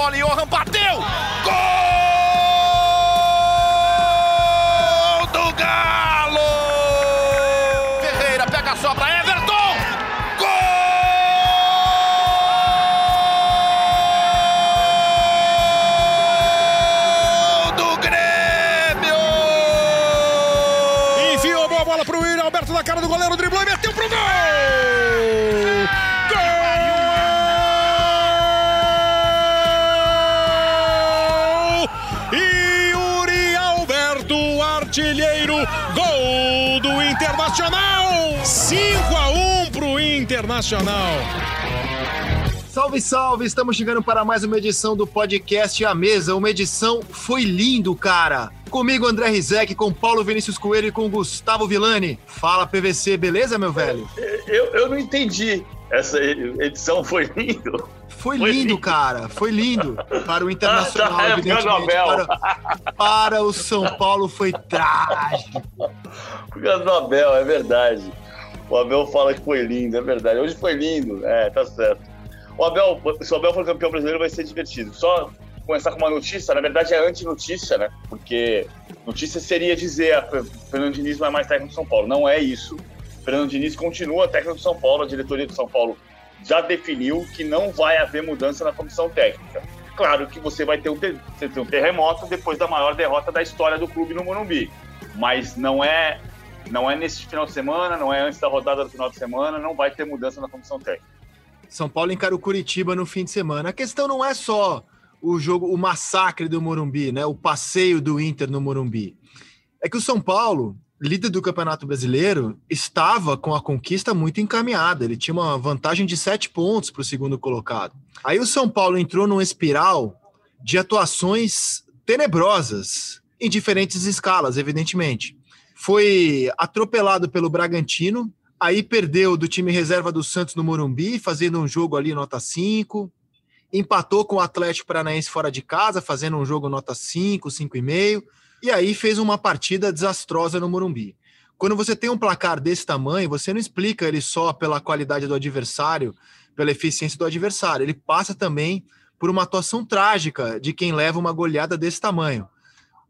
bola Johan bateu! Internacional! 5 a 1 pro Internacional. Salve, salve! Estamos chegando para mais uma edição do podcast A Mesa. Uma edição foi lindo, cara! Comigo, André Rizek, com Paulo Vinícius Coelho e com Gustavo Villani. Fala, PVC, beleza, meu velho? Eu, eu não entendi. Essa edição foi lindo. Foi, Foi lindo, lindo. cara. Foi lindo. Para o Internacional, Ah, tá, evidentemente. Para, para o São Paulo foi trágico. Por causa do Abel, é verdade. O Abel fala que foi lindo, é verdade. Hoje foi lindo, é, tá certo. O Abel, se o Abel for campeão brasileiro, vai ser divertido. Só começar com uma notícia, na verdade é anti-notícia, né? Porque notícia seria dizer a Fernando Diniz não é mais técnico do São Paulo. Não é isso. Fernando Diniz continua técnico do São Paulo, a diretoria do São Paulo já definiu que não vai haver mudança na comissão técnica. Claro que você vai ter um, ter- tem um terremoto depois da maior derrota da história do clube no Morumbi, mas não é não é nesse final de semana, não é antes da rodada do final de semana, não vai ter mudança na comissão técnica. São Paulo encara o Curitiba no fim de semana. A questão não é só o jogo, o massacre do Morumbi, né? O passeio do Inter no Morumbi. É que o São Paulo, líder do Campeonato Brasileiro, estava com a conquista muito encaminhada. Ele tinha uma vantagem de sete pontos para o segundo colocado. Aí o São Paulo entrou numa espiral de atuações tenebrosas em diferentes escalas, evidentemente. Foi atropelado pelo Bragantino, aí perdeu do time reserva do Santos no Morumbi, fazendo um jogo ali nota 5. Empatou com o Atlético Paranaense fora de casa, fazendo um jogo nota 5, 5,5. E aí fez uma partida desastrosa no Morumbi. Quando você tem um placar desse tamanho, você não explica ele só pela qualidade do adversário, pela eficiência do adversário. Ele passa também por uma atuação trágica de quem leva uma goleada desse tamanho.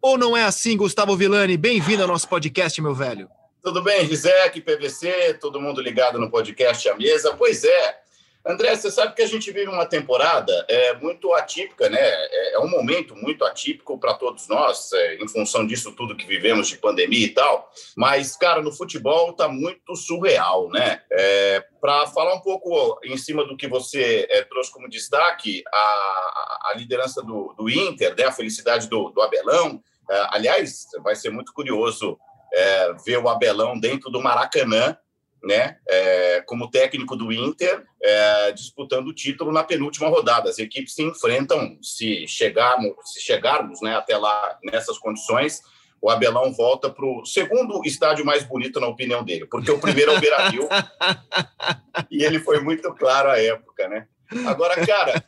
Ou não é assim, Gustavo Villani? Bem-vindo ao nosso podcast, meu velho. Tudo bem, Rizek, PVC, todo mundo ligado no podcast à mesa? Pois é. André, você sabe que a gente vive uma temporada é, muito atípica, né? É, é um momento muito atípico para todos nós, é, em função disso tudo que vivemos de pandemia e tal. Mas, cara, no futebol tá muito surreal, né? É, para falar um pouco em cima do que você é, trouxe como destaque, a, a liderança do, do Inter, né? a felicidade do, do Abelão. É, aliás, vai ser muito curioso é, ver o Abelão dentro do Maracanã, né, é, como técnico do Inter, é, disputando o título na penúltima rodada. As equipes se enfrentam, se chegarmos, se chegarmos né, até lá nessas condições, o Abelão volta para o segundo estádio mais bonito, na opinião dele, porque o primeiro é o Beira-Rio, e ele foi muito claro à época, né? Agora, cara,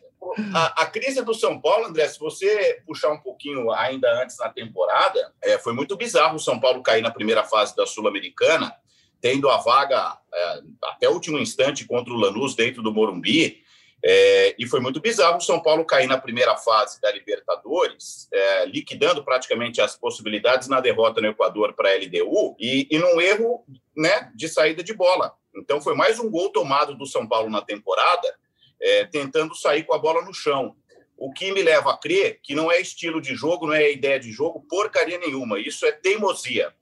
a, a, crise do São Paulo, André, se você puxar um pouquinho ainda antes na temporada, é, foi muito bizarro o São Paulo cair na primeira fase da Sul-Americana, tendo a vaga é, até o último instante contra o Lanús dentro do Morumbi, é, e foi muito bizarro o São Paulo cair na primeira fase da Libertadores, é, liquidando praticamente as possibilidades na derrota no Equador para a LDU e, e num erro né, de saída de bola. Então foi mais um gol tomado do São Paulo na temporada, é, tentando sair com a bola no chão. O que me leva a crer que não é estilo de jogo, não é ideia de jogo, porcaria nenhuma. Isso é teimosia.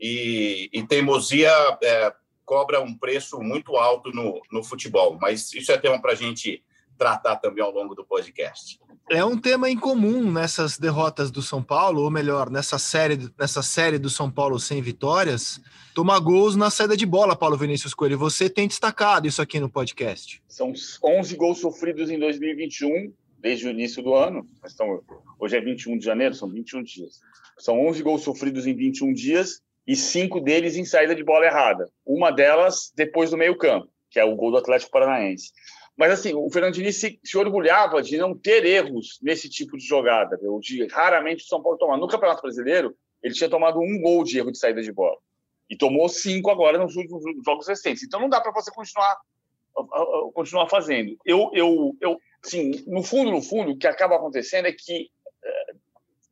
E, e teimosia é, cobra um preço muito alto no, no futebol. Mas isso é tema para a gente tratar também ao longo do podcast. É um tema incomum nessas derrotas do São Paulo, ou melhor, nessa série, nessa série do São Paulo sem vitórias, tomar gols na saída de bola, Paulo Vinícius Coelho. Você tem destacado isso aqui no podcast. São 11 gols sofridos em 2021, desde o início do ano. Então, hoje é 21 de janeiro, são 21 dias. São 11 gols sofridos em 21 dias e cinco deles em saída de bola errada. Uma delas depois do meio-campo, que é o gol do Atlético Paranaense. Mas, assim, o Fernando Diniz se, se, orgulhava de não ter erros nesse tipo de jogada, viu? de raramente o São Paulo tomar. No Campeonato Brasileiro, ele tinha tomado um gol de erro de saída de bola. E tomou cinco agora nos últimos jogos recentes. Então, não dá para você continuar, continuar fazendo. Eu, eu, eu, sim, no fundo, no fundo, o que acaba acontecendo é que eh,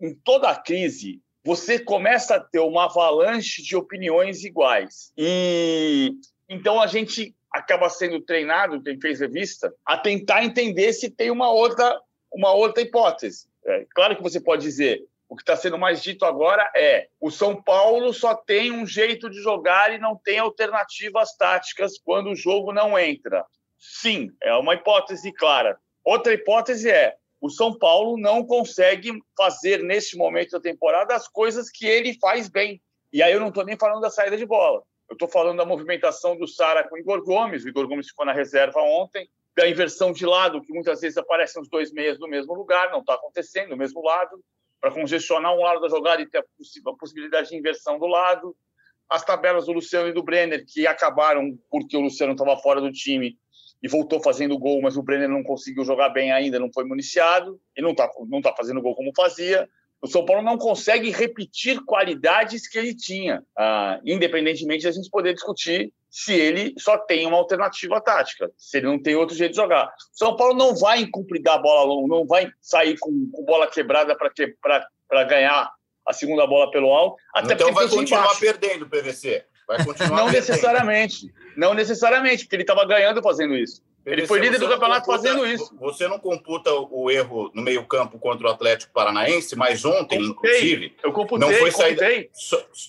em toda a crise você começa a ter uma avalanche de opiniões iguais. E então a gente acaba sendo treinado, quem fez revista, a tentar entender se tem uma outra, uma outra hipótese. É, claro que você pode dizer, o que está sendo mais dito agora é o São Paulo só tem um jeito de jogar e não tem alternativas táticas quando o jogo não entra. Sim, é uma hipótese clara. Outra hipótese é o São Paulo não consegue fazer neste momento da temporada as coisas que ele faz bem. E aí eu não estou nem falando da saída de bola. Eu estou falando da movimentação do Sara com o Igor Gomes. O Igor Gomes ficou na reserva ontem. Da inversão de lado, que muitas vezes aparecem os dois meias no mesmo lugar, não está acontecendo, no mesmo lado para congestionar um lado da jogada e ter a, possibilidade de inversão do lado. As tabelas do Luciano e do Brenner, que acabaram porque o Luciano estava fora do time e voltou fazendo gol, mas o Brenner não conseguiu jogar bem ainda, não foi municiado, e não está não tá fazendo gol como fazia. O São Paulo não consegue repetir qualidades que ele tinha, ah, independentemente de a gente poder discutir se ele só tem uma alternativa tática, se ele não tem outro jeito de jogar. O São Paulo não vai incumpridar a bola longa, não vai sair com, com bola quebrada para ganhar a segunda bola pelo alto. Até então vai continuar embaixo. perdendo o PVC. Vai continuar não necessariamente. Não necessariamente, porque ele estava ganhando fazendo isso. Ele foi líder do campeonato computa, fazendo isso. Você não computa o erro no meio-campo contra o Atlético Paranaense, mas ontem, computei, inclusive. Eu computei, não foi saída.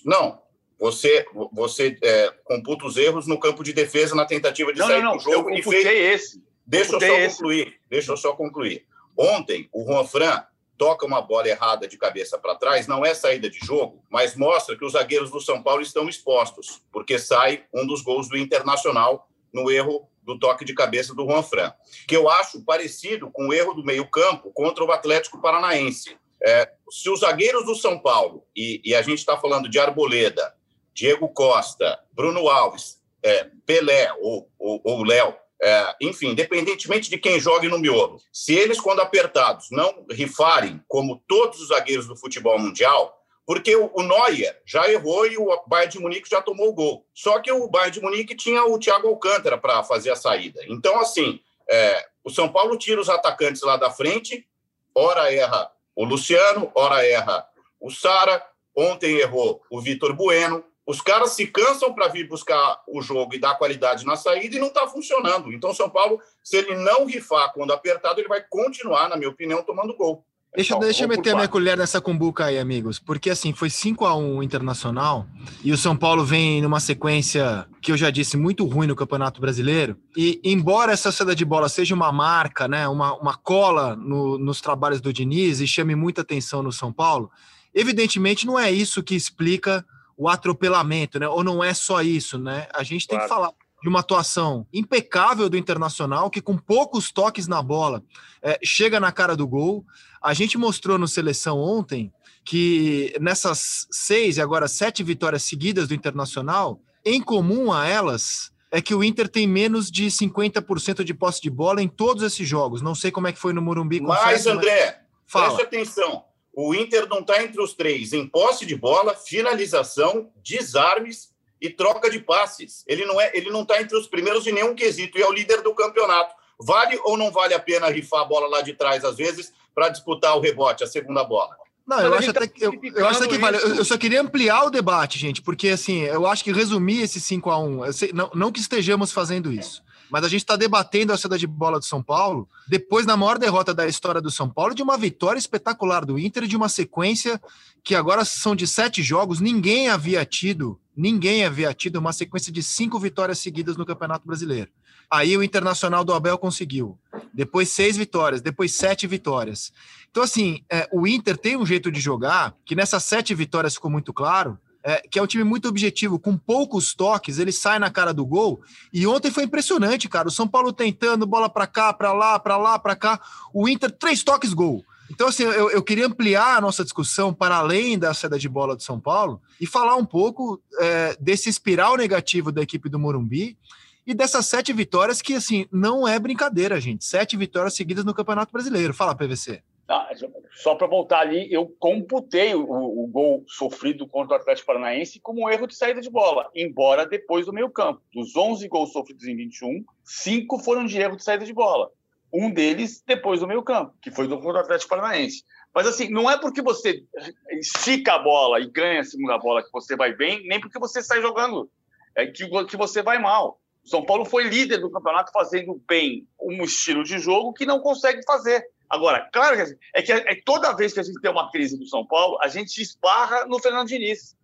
Não, você, você é, computa os erros no campo de defesa na tentativa de não, sair não, do jogo. Eu computei fez... esse. Deixa eu só esse. concluir. Deixa eu só concluir. Ontem, o Juan Fran toca uma bola errada de cabeça para trás, não é saída de jogo, mas mostra que os zagueiros do São Paulo estão expostos, porque sai um dos gols do Internacional no erro do toque de cabeça do Juan Fran, que eu acho parecido com o erro do meio-campo contra o Atlético Paranaense. É, se os zagueiros do São Paulo, e, e a gente está falando de Arboleda, Diego Costa, Bruno Alves, é, Pelé ou, Léo, é, enfim, independentemente de quem jogue no miolo, se eles, quando apertados, não rifarem como todos os zagueiros do futebol mundial, porque o, Neuer já errou e o Bayern de Munique já tomou o gol. Só que o Bayern de Munique tinha o Thiago Alcântara para fazer a saída. Então, assim, é, o São Paulo tira os atacantes lá da frente, ora erra o Luciano, ora erra o Sara, ontem errou o Vitor Bueno, os caras se cansam para vir buscar o jogo e dar qualidade na saída e não está funcionando. Então, São Paulo, se ele não rifar quando apertado, ele vai continuar, na minha opinião, tomando gol. Deixa, então, deixa eu meter a minha colher nessa cumbuca aí, amigos. Porque assim, foi 5 a 1 Internacional e o São Paulo vem numa sequência que eu já disse muito ruim no Campeonato Brasileiro. E embora essa saída de bola seja uma marca, né, uma, uma cola no, nos trabalhos do Diniz e chame muita atenção no São Paulo, evidentemente não é isso que explica o atropelamento, né? Ou não é só isso, né? A gente tem claro. que falar de uma atuação impecável do Internacional, que com poucos toques na bola é, chega na cara do gol. A gente mostrou no Seleção ontem que nessas seis e agora sete vitórias seguidas do Internacional, em comum a elas, é que o Inter tem menos de 50% de posse de bola em todos esses jogos. Não sei como é que foi no Morumbi. Mas, André, mas... preste atenção. O Inter não está entre os três em posse de bola, finalização, desarmes e troca de passes. Ele não é, ele não está entre os primeiros em nenhum quesito e é o líder do campeonato. Vale ou não vale a pena rifar a bola lá de trás às vezes para disputar o rebote, a segunda bola? Não, eu acho, tá até que, eu, eu acho que vale. Eu, eu, só queria ampliar o debate, gente, porque assim, eu acho que resumir esse 5 a 1 sei, não, não que estejamos fazendo isso mas a gente está debatendo a saída de bola do São Paulo depois da maior derrota da história do São Paulo, de uma vitória espetacular do Inter, de uma sequência que agora são de sete jogos, ninguém havia tido, ninguém havia tido uma sequência de cinco vitórias seguidas no Campeonato Brasileiro. Aí o Internacional do Abel conseguiu. Depois seis vitórias, depois sete vitórias. Então, assim, é, o Inter tem um jeito de jogar que nessas sete vitórias ficou muito claro, é, que é um time muito objetivo, com poucos toques, ele sai na cara do gol. E ontem foi impressionante, cara. O São Paulo tentando bola para cá, para lá, para lá, para cá. O Inter, três toques, gol. Então, assim, eu, eu, queria ampliar a nossa discussão para além da saída de bola do São Paulo e falar um pouco é, desse espiral negativo da equipe do Morumbi e dessas sete vitórias que, assim, não é brincadeira, gente. Sete vitórias seguidas no Campeonato Brasileiro. Fala, PVC. Ah, só para voltar ali, eu computei o, o, gol sofrido contra o Atlético Paranaense como um erro de saída de bola, embora depois do meio campo. Dos 11 gols sofridos em 21, cinco foram de erro de saída de bola. Um deles depois do meio campo, que foi do contra Atlético Paranaense. Mas assim, não é porque você estica a bola e ganha a segunda bola que você vai bem, nem porque você sai jogando é que, que você vai mal. O São Paulo foi líder do campeonato fazendo bem um estilo de jogo que não consegue fazer. Agora, claro que é que é, é toda vez que a gente tem uma crise do São Paulo, a gente esbarra no Fernando Diniz.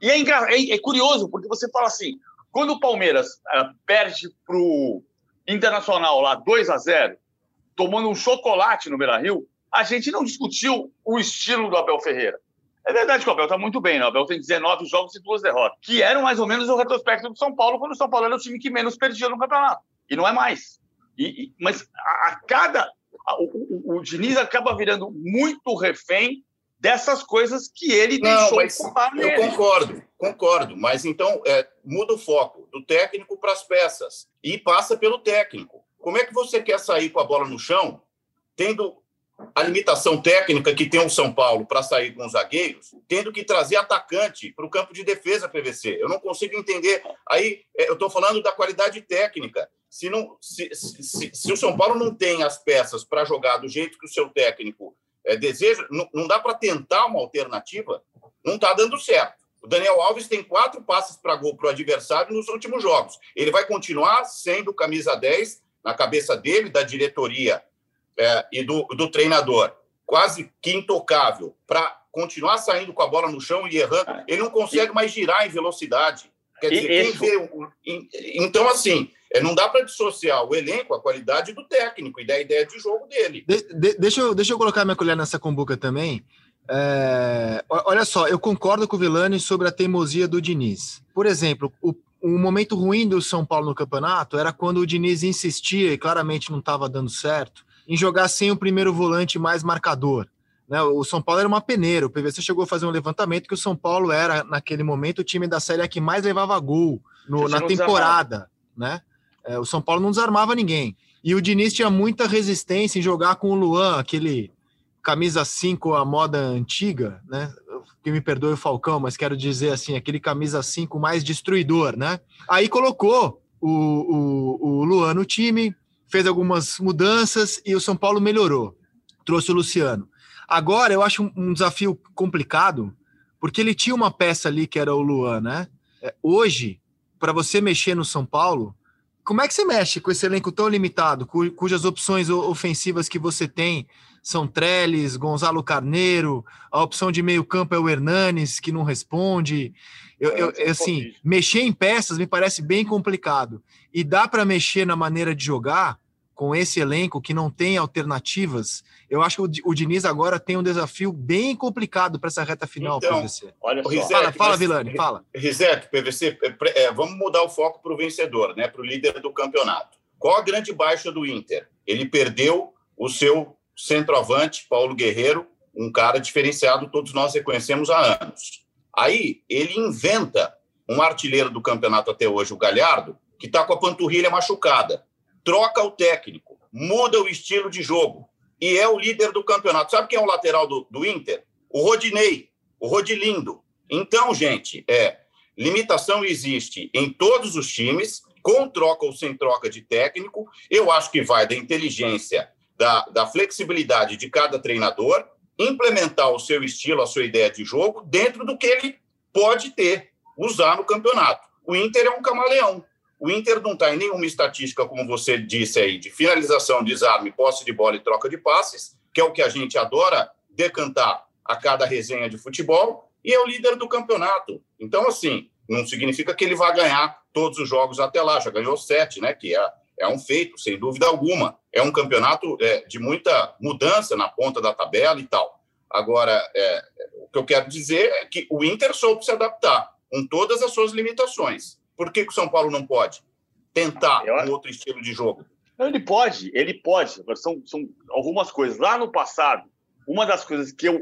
E é, é, é curioso, porque você fala assim, quando o Palmeiras uh, perde para o Internacional lá 2 a 0 tomando um chocolate no Beira-Rio, a gente não discutiu o estilo do Abel Ferreira. É verdade que o Abel está muito bem, né? O Abel tem 19 jogos e duas derrotas, que eram mais ou menos o retrospecto do São Paulo, quando o São Paulo era o time que menos perdia no campeonato. E não é mais. E, e mas a, a cada. A, o, o, o Diniz acaba virando muito refém dessas coisas que ele não, deixou mas Eu concordo, concordo. Mas então é, muda o foco do técnico para as peças e passa pelo técnico. Como é que você quer sair com a bola no chão, tendo a limitação técnica que tem o São Paulo para sair com os zagueiros, tendo que trazer atacante para o campo de defesa PVC. Eu não consigo entender. Aí é, eu estou falando da qualidade técnica. Se, não, se, se, se, o São Paulo não tem as peças para jogar do jeito que o seu técnico é, deseja, não, não dá para tentar uma alternativa, não está dando certo. O Daniel Alves tem quatro passes para gol para o adversário nos últimos jogos. Ele vai continuar sendo camisa 10 na cabeça dele, da diretoria é, e do, do treinador quase que intocável para continuar saindo com a bola no chão e errando, é. ele não consegue mais girar em velocidade. Quer dizer, quem vê. Então, assim, é, não dá para dissociar o elenco, a qualidade do técnico e da ideia de jogo dele. De, de, deixa, eu, deixa eu colocar minha colher nessa combuca também. É, olha só, eu concordo com o Vilani sobre a teimosia do Diniz. Por exemplo, o, um momento ruim do São Paulo no campeonato era quando o Diniz insistia, e claramente não estava dando certo, em jogar sem o primeiro volante mais marcador. Né? O São Paulo era uma peneira. O PVC chegou a fazer um levantamento que o São Paulo era, naquele momento, o time da Série A que mais levava gol no, na temporada. Né? É, o São Paulo não desarmava ninguém. E o Diniz tinha muita resistência em jogar com o Luan, aquele camisa 5 a moda antiga, né? Que me perdoe o Falcão, mas quero dizer assim, aquele camisa 5 mais destruidor, né? Aí colocou o, o, o Luan no time, fez algumas mudanças e o São Paulo melhorou. Trouxe o Luciano. Agora eu acho um, desafio complicado, porque ele tinha uma peça ali que era o Luan, né? É, hoje, para você mexer no São Paulo, como é que você mexe com esse elenco tão limitado, cujas opções ofensivas que você tem são Trellis, Gonzalo Carneiro, a opção de meio campo é o Hernanes, que não responde. Eu, eu, é, assim, mexer em peças me parece bem complicado. E dá para mexer na maneira de jogar com esse elenco que não tem alternativas. Eu acho que o, Diniz agora tem um desafio bem complicado para essa reta final, então, PVC. Olha só. fala, fala Vilani, fala. Rizek, PVC, é, é, vamos mudar o foco para o vencedor, né, para o líder do campeonato. Qual a grande baixa do Inter? Ele perdeu o seu centroavante, Paulo Guerreiro, um cara diferenciado, todos nós reconhecemos há anos. Aí ele inventa um artilheiro do campeonato até hoje, o Galhardo, que está com a panturrilha machucada. Troca o técnico, muda o estilo de jogo e é o líder do campeonato. Sabe quem é o lateral do, do Inter? O Rodinei, o Rodilindo. Então, gente, é limitação existe em todos os times, com troca ou sem troca de técnico. Eu acho que vai da inteligência, da, da flexibilidade de cada treinador implementar o seu estilo, a sua ideia de jogo dentro do que ele pode ter, usar no campeonato. O Inter é um camaleão. O Inter não está em nenhuma estatística, como você disse aí, de finalização, desarme, posse de bola e troca de passes, que é o que a gente adora decantar a cada resenha de futebol, e é o líder do campeonato. Então, assim, não significa que ele vai ganhar todos os jogos até lá. Já ganhou sete, né? Que é, é um feito, sem dúvida alguma é um campeonato é, de muita mudança na ponta da tabela e tal. Agora, é, o que eu quero dizer é que o Inter soube se adaptar com todas as suas limitações. Por que, que o São Paulo não pode tentar eu... um outro estilo de jogo? Ele pode, ele pode. São, são algumas coisas. Lá no passado, uma das coisas que eu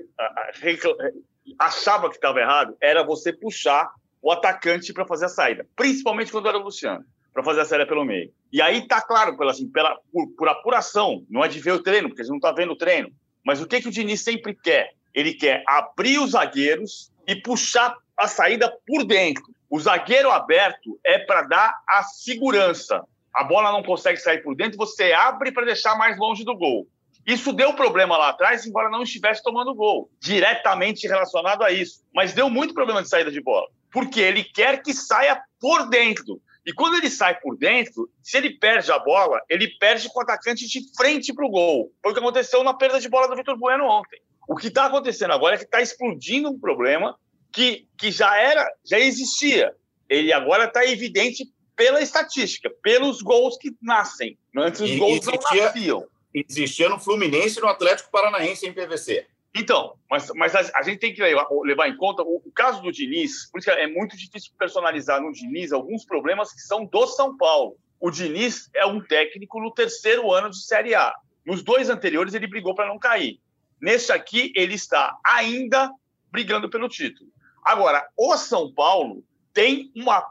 achava que estava errado era você puxar o atacante para fazer a saída, principalmente quando era o Luciano para fazer a série pelo meio. E aí tá claro, pela, assim, pela, por, por apuração, não é de ver o treino, porque a gente não está vendo o treino. Mas o que, que o Diniz sempre quer? Ele quer abrir os zagueiros e puxar a saída por dentro. O zagueiro aberto é para dar a segurança. a bola não consegue sair por dentro, você abre para deixar mais longe do gol. Isso deu problema lá atrás, embora não estivesse tomando gol, diretamente relacionado a isso. Mas deu muito problema de saída de bola, porque ele quer que saia por dentro. E quando ele sai por dentro, se ele perde a bola, ele perde com o atacante de frente para o gol. Foi o que aconteceu na perda de bola do Vitor Bueno ontem. O que está acontecendo agora é que está explodindo um problema que, que já era, já existia. Ele agora está evidente pela estatística, pelos gols que nascem. Antes os gols existia, não nasciam. Existia no Fluminense e no Atlético Paranaense em PVC. Então, mas, mas a, a, gente tem que levar, levar em conta o, o, caso do Diniz, por isso é muito difícil personalizar no Diniz alguns problemas que são do São Paulo. O Diniz é um técnico no terceiro ano de Série A. Nos dois anteriores, ele brigou para não cair. Neste aqui, ele está ainda brigando pelo título. Agora, o São Paulo tem uma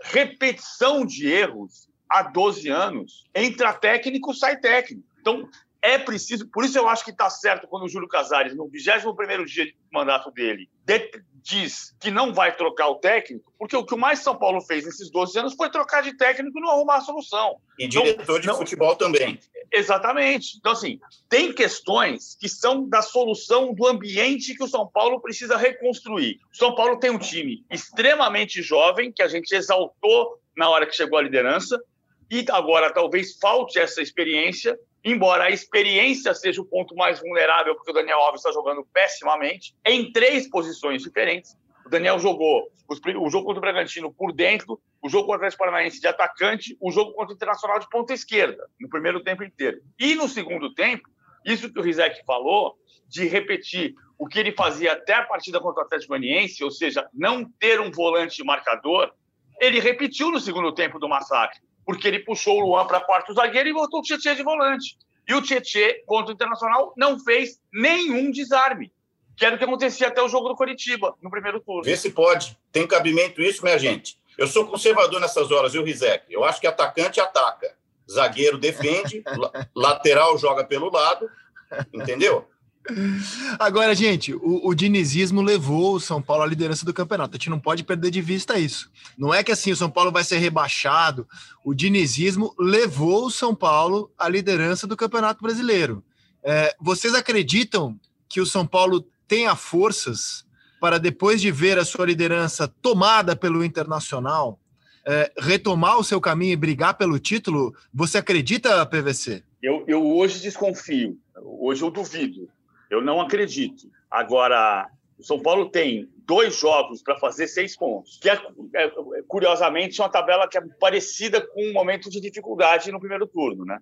repetição de erros há 12 anos. Entra técnico, sai técnico. Então, é preciso, por isso eu acho que está certo quando o Júlio Casares, no 21 dia de mandato dele, de, diz que não vai trocar o técnico, porque o que o mais São Paulo fez nesses 12 anos foi trocar de técnico e não arrumar a solução. E então, diretor de não, futebol também. Exatamente. Então, assim, tem questões que são da solução do ambiente que o São Paulo precisa reconstruir. O São Paulo tem um time extremamente jovem, que a gente exaltou na hora que chegou à liderança, e agora talvez falte essa experiência embora a experiência seja o ponto mais vulnerável, porque o Daniel Alves está jogando pessimamente, em três posições diferentes. O Daniel jogou o jogo contra o Bragantino por dentro, o jogo contra o Atlético Paranaense de atacante, o jogo contra o Internacional de ponta esquerda, no primeiro tempo inteiro. E no segundo tempo, isso que o Rizek falou, de repetir o que ele fazia até a partida contra o Atlético Goianiense, ou seja, não ter um volante marcador, ele repetiu no segundo tempo do massacre porque ele puxou o Luan para quarto zagueiro e botou o Tietchan de volante. E o Tietchan, contra o Internacional, não fez nenhum desarme, que era o que acontecia até o jogo do Coritiba, no primeiro turno. Vê se pode. Tem cabimento isso, minha gente. Eu sou conservador nessas horas, viu, Rizek? Eu acho que atacante ataca. Zagueiro defende, lateral joga pelo lado, entendeu? Agora, gente, o, o, dinizismo levou o São Paulo à liderança do campeonato. A gente não pode perder de vista isso. Não é que assim o São Paulo vai ser rebaixado. O dinizismo levou o São Paulo à liderança do campeonato brasileiro. É, vocês acreditam que o São Paulo tenha forças para, depois de ver a sua liderança tomada pelo Internacional, é, retomar o seu caminho e brigar pelo título? Você acredita, PVC? Eu, eu hoje desconfio. Hoje eu duvido eu não acredito. Agora, o São Paulo tem dois jogos para fazer seis pontos, que é, é, curiosamente uma tabela que é parecida com um momento de dificuldade no primeiro turno, né?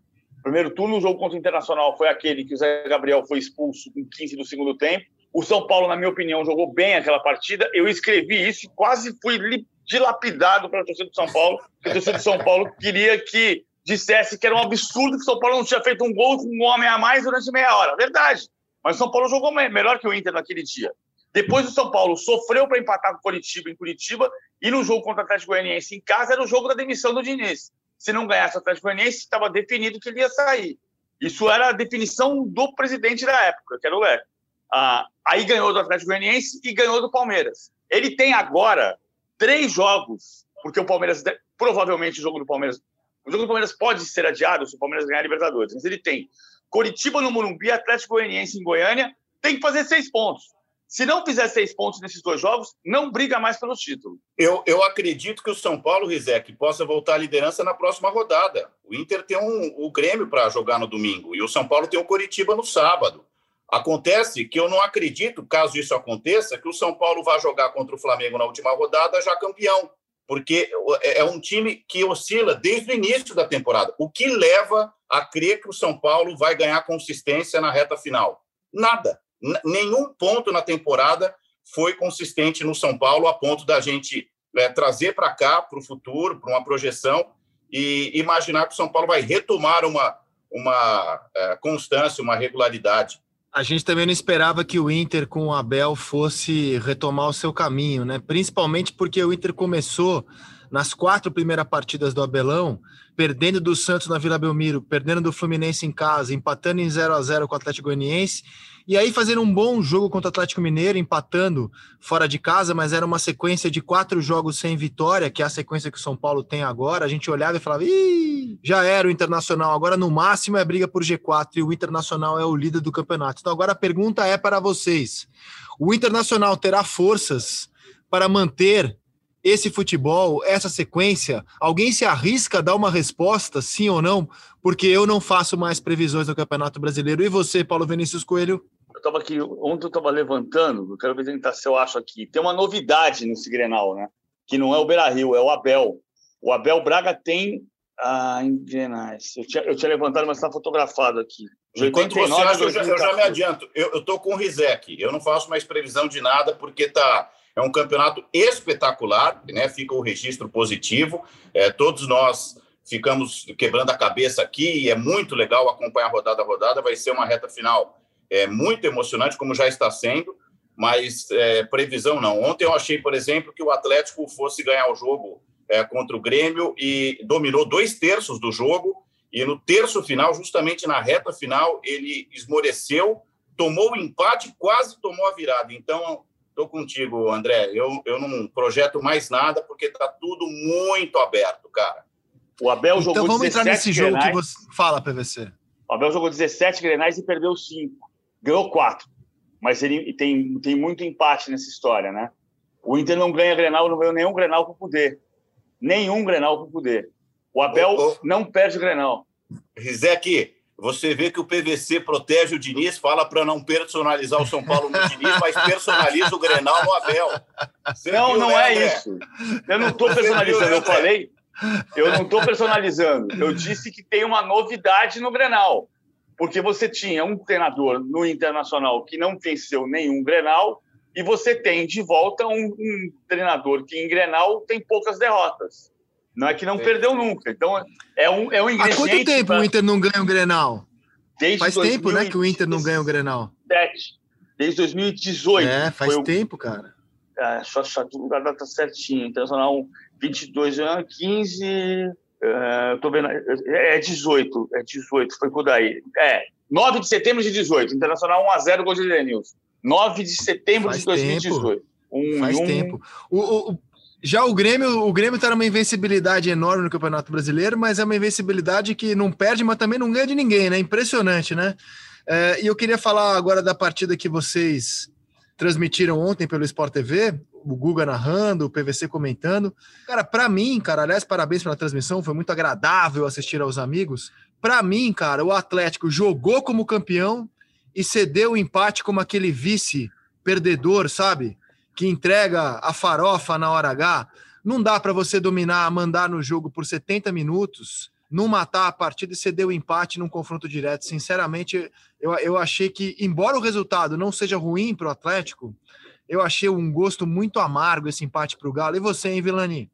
primeiro turno, o jogo contra o Internacional foi aquele que o Zé Gabriel foi expulso com 15 do segundo tempo. O São Paulo, na minha opinião, jogou bem aquela partida. Eu escrevi isso e quase fui dilapidado para a torcida do São Paulo, porque a torcida do São Paulo queria que dissesse que era um absurdo que o São Paulo não tinha feito um gol com um homem a mais durante meia hora. Verdade. Mas o São Paulo jogou melhor que o Inter naquele dia. Depois o São Paulo sofreu para empatar com o Curitiba em Curitiba e no jogo contra o Atlético Goianiense em casa era o jogo da demissão do Diniz. Se não ganhasse o Atlético Goianiense, estava definido que ele ia sair. Isso era a definição do presidente da época, que era o Leco. Ah, aí ganhou do Atlético Goianiense e ganhou do Palmeiras. Ele tem agora três jogos, porque o Palmeiras, provavelmente o jogo do Palmeiras, o jogo do Palmeiras pode ser adiado se o Palmeiras ganhar a Libertadores, mas ele tem Coritiba no Morumbi, Atlético Goianiense em Goiânia, tem que fazer seis pontos. Se não fizer seis pontos nesses dois jogos, não briga mais pelo título. Eu, eu acredito que o São Paulo, Rizek, possa voltar à liderança na próxima rodada. O Inter tem um, o Grêmio para jogar no domingo e o São Paulo tem o Coritiba no sábado. Acontece que eu não acredito, caso isso aconteça, que o São Paulo vá jogar contra o Flamengo na última rodada já campeão, porque é, é um time que oscila desde o início da temporada. O que leva a crer que o São Paulo vai ganhar consistência na reta final. Nada. N nenhum ponto na temporada foi consistente no São Paulo a ponto da gente é, trazer para cá, para o futuro, para uma projeção e imaginar que o São Paulo vai retomar uma, uma é, constância, uma regularidade. A gente também não esperava que o Inter com o Abel fosse retomar o seu caminho, né? Principalmente porque o Inter começou nas quatro primeiras partidas do Abelão perdendo do Santos na Vila Belmiro, perdendo do Fluminense em casa, empatando em 0 a 0 com o Atlético Goianiense, e aí fazendo um bom jogo contra o Atlético Mineiro, empatando fora de casa, mas era uma sequência de quatro jogos sem vitória, que é a sequência que o São Paulo tem agora. A gente olhava e falava, Ih, já era o Internacional. Agora, no máximo, é briga por G4 e o Internacional é o líder do campeonato. Então, agora a pergunta é para vocês: o Internacional terá forças para manter esse futebol, essa sequência? Alguém se arrisca a dar uma resposta, sim ou não? Porque eu não faço mais previsões do Campeonato Brasileiro. E você, Paulo Vinícius Coelho? Eu estava aqui, ontem eu estava levantando, eu quero ver se eu acho aqui. Tem uma novidade nesse Grenal, né? Que não é o Beira Rio, é o Abel. O Abel Braga tem ah, engrenais. Eu tinha, eu tinha levantado, mas está fotografado aqui. Enquanto você acha, eu já, eu já me adianto. Eu estou com o Rizek. Eu não faço mais previsão de nada, porque tá, é um campeonato espetacular, né? Fica o registro positivo. É, todos nós ficamos quebrando a cabeça aqui e é muito legal acompanhar rodada a rodada. Vai ser uma reta final é, muito emocionante, como já está sendo, mas é, previsão não. Ontem eu achei, por exemplo, que o Atlético fosse ganhar o jogo é, contra o Grêmio e dominou dois terços do jogo. E no terço final, justamente na reta final, ele esmoreceu, tomou o empate, quase tomou a virada. Então, estou contigo, André. Eu, eu não projeto mais nada porque está tudo muito aberto, cara. O Abel então, jogou vamos entrar nesse jogo grenais. que você fala, PVC. O Abel jogou 17 grenais e perdeu 5. Ganhou 4. Mas ele tem, tem muito empate nessa história, né? O Inter não ganha Grenal, não ganhou nenhum Grenal com poder nenhum Grenal com poder. O Abel ô, ô, não perde o Grenal. Rizek, você vê que o PVC protege o Diniz, fala para não personalizar o São Paulo no Diniz, mas personaliza o Grenal no Abel. Você não, viu, não né, é André? isso. Eu não estou personalizando, eu falei. Eu não estou personalizando. Eu disse que tem uma novidade no Grenal. Porque você tinha um treinador no Internacional que não venceu nenhum Grenal e você tem de volta um, um treinador que em Grenal tem poucas derrotas. Não é que não é. perdeu nunca. Então, é um, é um ingrediente... Há quanto tempo pra... o Inter não ganha o Grenal? Desde faz 2017. tempo, né, que o Inter não ganha o Grenal. Desde 2018. É, faz o... tempo, cara. É, só, só a data certinha. Internacional 22 anos, 15... Uh, tô vendo, é 18, é 18, foi por daí. É, 9 de setembro de 18, Internacional 1x0, gol de Denilson. 9 de setembro Faz de 2018. Um, Faz um... tempo. O, o, já o Grêmio, o Grêmio tá numa invencibilidade enorme no Campeonato Brasileiro, mas é uma invencibilidade que não perde, mas também não ganha de ninguém, né? Impressionante, né? É, e eu queria falar agora da partida que vocês transmitiram ontem pelo Sport TV, o Guga narrando, o PVC comentando. Cara, para mim, cara, aliás, parabéns pela transmissão, foi muito agradável assistir aos amigos. Para mim, cara, o Atlético jogou como campeão, e cedeu o empate como aquele vice perdedor, sabe? Que entrega a farofa na hora H. Não dá para você dominar, mandar no jogo por 70 minutos, não matar a partida e ceder o empate num confronto direto. Sinceramente, eu, eu achei que, embora o resultado não seja ruim para o Atlético, eu achei um gosto muito amargo esse empate para o Galo. E você, hein, Vilani?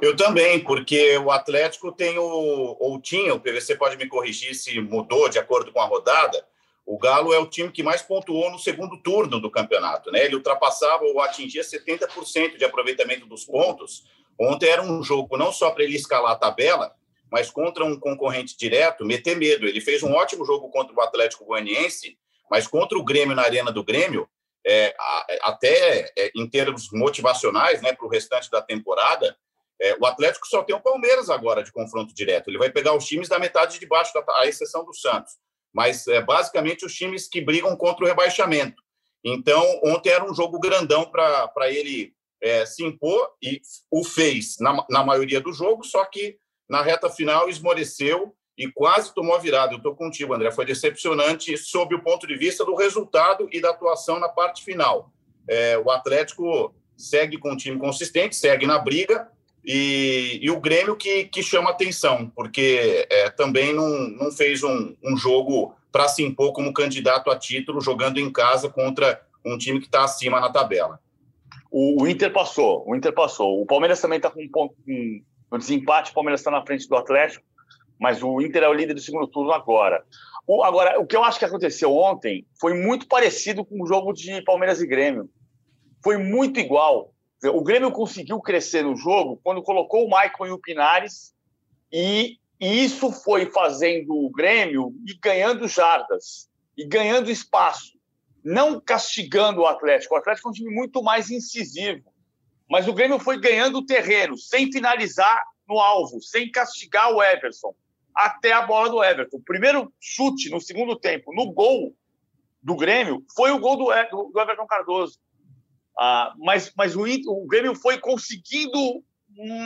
Eu também, porque o Atlético tem o. ou tinha, o PVC pode me corrigir se mudou de acordo com a rodada, o Galo é o time que mais pontuou no segundo turno do campeonato, né? Ele ultrapassava ou atingia 70% de aproveitamento dos pontos. Ontem era um jogo não só para ele escalar a tabela, mas contra um concorrente direto, meter medo. Ele fez um ótimo jogo contra o Atlético Goianiense, mas contra o Grêmio na Arena do Grêmio, é, até é, em termos motivacionais, né, para o restante da temporada, é, o Atlético só tem o Palmeiras agora de confronto direto. Ele vai pegar os times da metade de baixo, à exceção do Santos mas é, basicamente os times que brigam contra o rebaixamento. Então, ontem era um jogo grandão para ele é, se impor e o fez na, na maioria do jogo, só que na reta final esmoreceu e quase tomou a virada. Eu estou contigo, André. Foi decepcionante sob o ponto de vista do resultado e da atuação na parte final. É, o Atlético segue com um time consistente, segue na briga, e, e o Grêmio que, que chama atenção, porque é, também não, não fez um, um jogo para se impor como candidato a título, jogando em casa contra um time que está acima na tabela. O, o, Inter passou, o Inter passou. O Palmeiras também está com um ponto, um, um desempate, o Palmeiras está na frente do Atlético, mas o Inter é o líder do segundo turno agora. O, agora, o que eu acho que aconteceu ontem foi muito parecido com o jogo de Palmeiras e Grêmio. Foi muito igual. O Grêmio conseguiu crescer no jogo quando colocou o Maicon e o Pinares, e, e isso foi fazendo o Grêmio e ganhando jardas, e ganhando espaço, não castigando o Atlético. O Atlético é um time muito mais incisivo, mas o Grêmio foi ganhando terreno, sem finalizar no alvo, sem castigar o Everson. Até a bola do Everton. O primeiro chute no segundo tempo, no gol do Grêmio, foi o gol do, do Everton Cardoso. Ah, mas mas o, o Grêmio foi conseguindo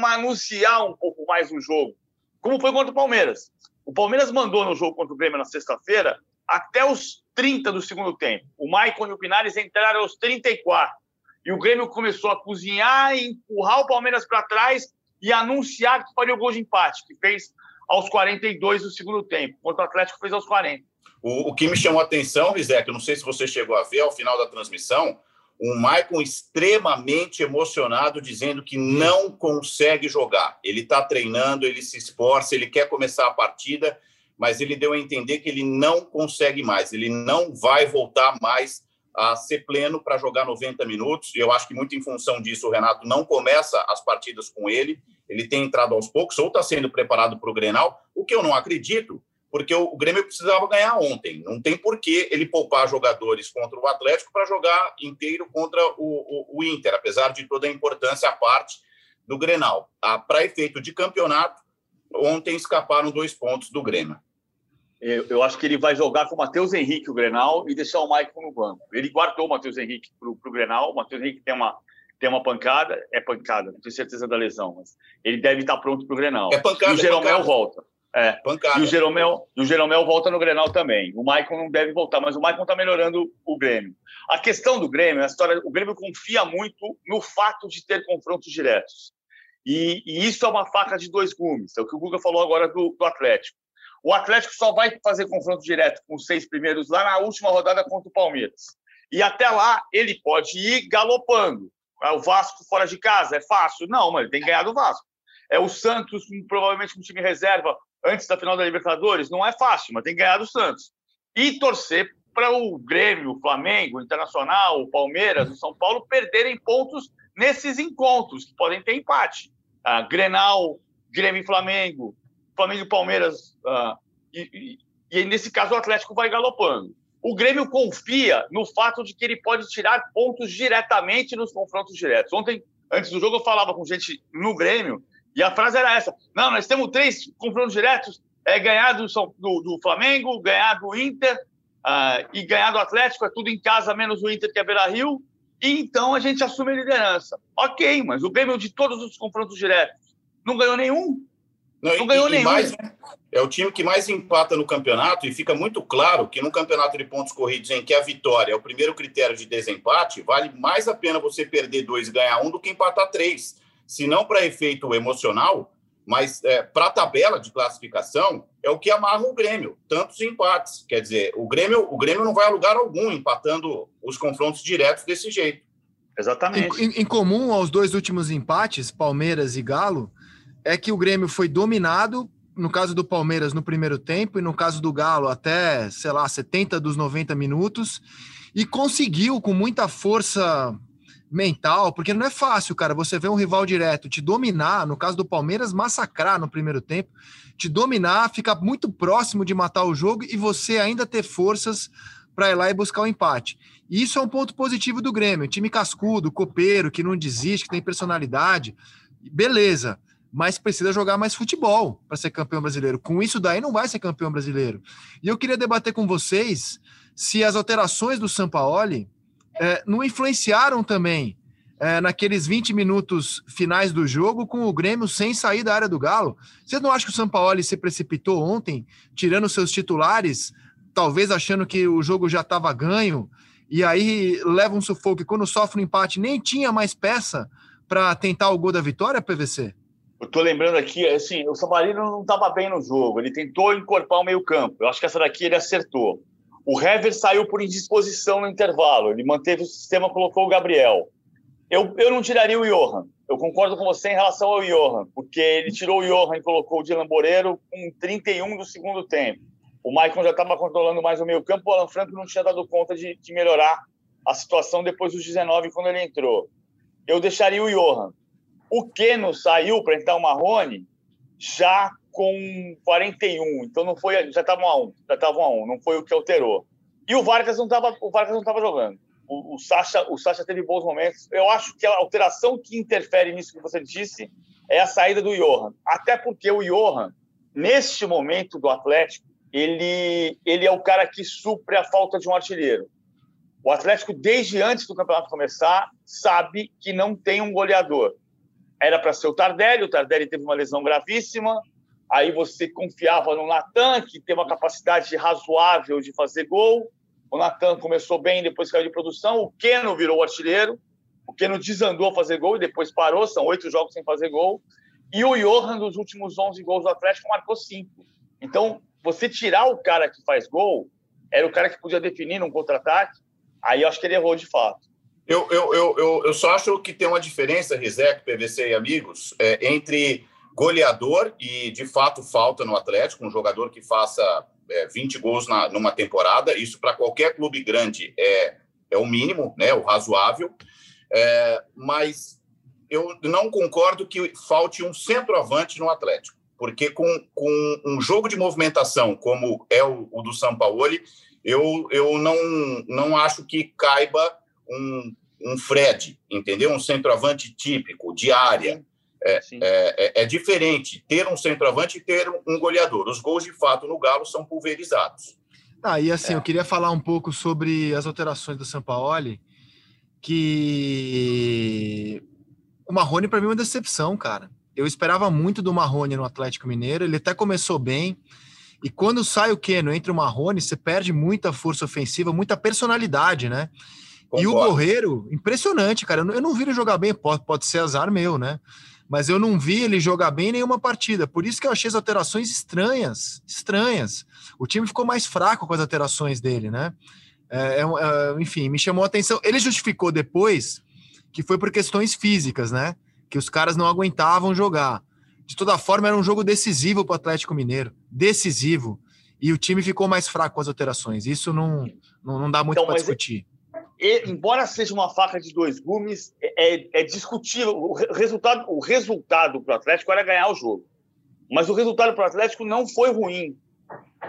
manusear um pouco mais o jogo, como foi contra o Palmeiras. O Palmeiras mandou no jogo contra o Grêmio na sexta-feira até os 30 do segundo tempo. O Maicon e o Pinares entraram aos 34. E o Grêmio começou a cozinhar e empurrar o Palmeiras para trás e anunciar que faria o gol de empate, que fez aos 42 do segundo tempo, enquanto o Atlético fez aos 40. O, o que me chamou a atenção, Rizek, eu não sei se você chegou a ver ao final da transmissão, um Maicon extremamente emocionado, dizendo que não consegue jogar. Ele está treinando, ele se esforça, ele quer começar a partida, mas ele deu a entender que ele não consegue mais, ele não vai voltar mais a ser pleno para jogar 90 minutos. E eu acho que muito em função disso o Renato não começa as partidas com ele. Ele tem entrado aos poucos ou está sendo preparado para o Grenal, o que eu não acredito, porque o, Grêmio precisava ganhar ontem. Não tem por que ele poupar jogadores contra o Atlético para jogar inteiro contra o, o, o, Inter, apesar de toda a importância à parte do Grenal. Ah, para efeito de campeonato, ontem escaparam dois pontos do Grêmio. Eu, eu acho que ele vai jogar com o Matheus Henrique o Grenal e deixar o Maicon no banco. Ele guardou o Matheus Henrique para o Grenal. O Matheus Henrique tem uma, tem uma pancada, é pancada, não tenho certeza da lesão, mas ele deve estar pronto para o Grenal. É pancada, e o Jeromel é volta. É. Pancada. E o Jeromel, o Jeromel volta no Grenal também. O Maicon não deve voltar, mas o Maicon está melhorando o Grêmio. A questão do Grêmio, a história, o Grêmio confia muito no fato de ter confrontos diretos. E, e isso é uma faca de dois gumes. É o que o Guga falou agora do, do Atlético. O Atlético só vai fazer confronto direto com os seis primeiros lá na última rodada contra o Palmeiras. E até lá ele pode ir galopando. É o Vasco fora de casa é fácil? Não, mas ele tem ganhado o Vasco. É o Santos, provavelmente com time reserva, antes da final da Libertadores, não é fácil, mas tem que ganhar do Santos. E torcer para o Grêmio, o Flamengo, o Internacional, o Palmeiras, o São Paulo perderem pontos nesses encontros, que podem ter empate. Ah, Grenal, Grêmio e Flamengo, Flamengo e Palmeiras. Ah, e, e, e nesse caso o Atlético vai galopando. O Grêmio confia no fato de que ele pode tirar pontos diretamente nos confrontos diretos. Ontem, antes do jogo, eu falava com gente no Grêmio e a frase era essa: não, nós temos três confrontos diretos: é ganhar do, do, do Flamengo, ganhar do Inter uh, e ganhar do Atlético, é tudo em casa, menos o Inter que é Beira Rio. E então a gente assume a liderança. Ok, mas o Grêmio de todos os confrontos diretos não ganhou nenhum. Não, não e, ganhou e nenhum. Mais, é o time que mais empata no campeonato e fica muito claro que no campeonato de pontos corridos, em que a vitória é o primeiro critério de desempate, vale mais a pena você perder dois e ganhar um do que empatar três se não para efeito emocional, mas é, para a tabela de classificação, é o que amarra o Grêmio, tantos empates. Quer dizer, o Grêmio, o Grêmio não vai a lugar algum empatando os confrontos diretos desse jeito. Exatamente. Em, em, comum aos dois últimos empates, Palmeiras e Galo, é que o Grêmio foi dominado, no caso do Palmeiras, no primeiro tempo, e no caso do Galo, até, sei lá, 70 dos 90 minutos, e conseguiu, com muita força mental, porque não é fácil, cara, você vê um rival direto te dominar, no caso do Palmeiras, massacrar no primeiro tempo, te dominar, ficar muito próximo de matar o jogo e você ainda ter forças para ir lá e buscar o empate. E isso é um ponto positivo do Grêmio, time cascudo, copeiro, que não desiste, que tem personalidade, beleza, mas precisa jogar mais futebol para ser campeão brasileiro. Com isso daí não vai ser campeão brasileiro. E eu queria debater com vocês se as alterações do Sampaoli é, não influenciaram também é, naqueles 20 minutos finais do jogo com o Grêmio sem sair da área do Galo? Você não acha que o Sampaoli se precipitou ontem, tirando seus titulares, talvez achando que o jogo já estava ganho, e aí leva um sufoco e quando sofre um empate nem tinha mais peça para tentar o gol da vitória, PVC? Eu tô lembrando aqui, assim, o Sampaoli não estava bem no jogo, ele tentou encorpar o meio campo, eu acho que essa daqui ele acertou. O Hever saiu por indisposição no intervalo. Ele manteve o sistema, colocou o Gabriel. Eu, eu não tiraria o Johan. Eu concordo com você em relação ao Johan, porque ele tirou o Johan e colocou o Dylan Moreiro com 31 do segundo tempo. O Maicon já estava controlando mais o meio campo, o Alan Franco não tinha dado conta de, de melhorar a situação depois dos 19, quando ele entrou. Eu deixaria o Johan. O Keno saiu para entrar o Marrone já com 41. Então não foi, já estavam a um, já estavam a um, não foi o que alterou. E o Vargas não estava, o Vargas não estava jogando. O, o Sacha, o Sacha teve bons momentos. Eu acho que a alteração que interfere nisso que você disse é a saída do Johan. Até porque o Johan neste momento do Atlético, ele, ele é o cara que supre a falta de um artilheiro. O Atlético, desde antes do campeonato começar, sabe que não tem um goleador. Era para ser o Tardelli, o Tardelli teve uma lesão gravíssima, aí você confiava no Natan, que tem uma capacidade razoável de fazer gol. O Natan começou bem, depois caiu de produção. O Keno virou o artilheiro. O Keno desandou a fazer gol e depois parou. São oito jogos sem fazer gol. E o Johan, dos últimos 11 gols do Atlético, marcou cinco. Então, você tirar o cara que faz gol, era o cara que podia definir num contra-ataque, aí eu acho que ele errou de fato. Eu, eu, eu, eu, eu só acho que tem uma diferença, Rizek, PVC e amigos, é, entre goleador e, de fato, falta no Atlético, um jogador que faça é, 20 gols na, numa temporada, isso para qualquer clube grande é, é o mínimo, né, o razoável, é, mas eu não concordo que falte um centroavante no Atlético porque com, com um jogo de movimentação como é o, o do São Paulo, eu, eu não, não acho que caiba um, um Fred, entendeu? Um centroavante típico, de área. É, é, é, é, diferente ter um centroavante e ter um goleador. Os gols, de fato, no Galo são pulverizados. Ah, e assim, é. eu queria falar um pouco sobre as alterações do Sampaoli, que o Marrone, para mim, é uma decepção, cara. Eu esperava muito do Marrone no Atlético Mineiro. Ele até começou bem. E quando sai o Keno entre o Marrone, você perde muita força ofensiva, muita personalidade, né? Concordo. E o Borreiro, impressionante, cara. Eu não vi ele jogar bem, pode, pode ser azar meu, né? Mas eu não vi ele jogar bem em nenhuma partida. Por isso que eu achei as alterações estranhas, estranhas. O time ficou mais fraco com as alterações dele, né? É, é, é enfim, me chamou a atenção. Ele justificou depois que foi por questões físicas, né? que os caras não aguentavam jogar. De toda forma, era um jogo decisivo para o Atlético Mineiro. Decisivo. E o time ficou mais fraco com as alterações. Isso não, não, não dá muito então, para discutir. É, embora seja uma faca de dois gumes, é, é, é discutível. O resultado, o resultado para o Atlético era ganhar o jogo. Mas o resultado para o Atlético não foi ruim.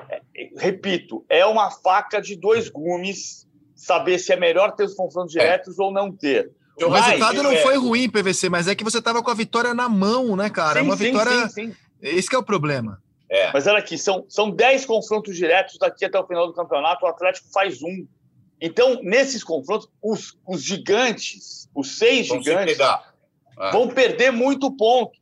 É, repito, é uma faca de dois gumes saber se é melhor ter os confrontos é. diretos ou não ter. O resultado não é. foi ruim, PVC, mas é que você tava com a vitória na mão, né, cara? Sim, uma vitória. Sim, sim, Esse é o problema. É. Mas olha aqui, são, são 10 confrontos diretos daqui até o final do campeonato, o Atlético faz um. Então, nesses confrontos, os, os gigantes, os seis vão gigantes, ah. vão perder muito ponto.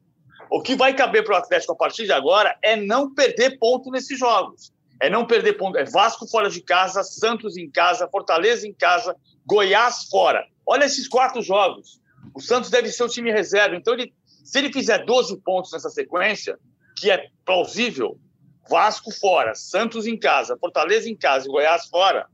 O que vai caber para o Atlético a partir de agora é não perder ponto nesses jogos. É não perder ponto. É Vasco fora de casa, Santos em casa, Fortaleza em casa, Goiás fora. Olha esses quatro jogos. O Santos deve ser o time reserva. Então, ele, se ele fizer 12 pontos nessa sequência, que é plausível, Vasco fora, Santos em casa, Fortaleza em casa e Goiás fora,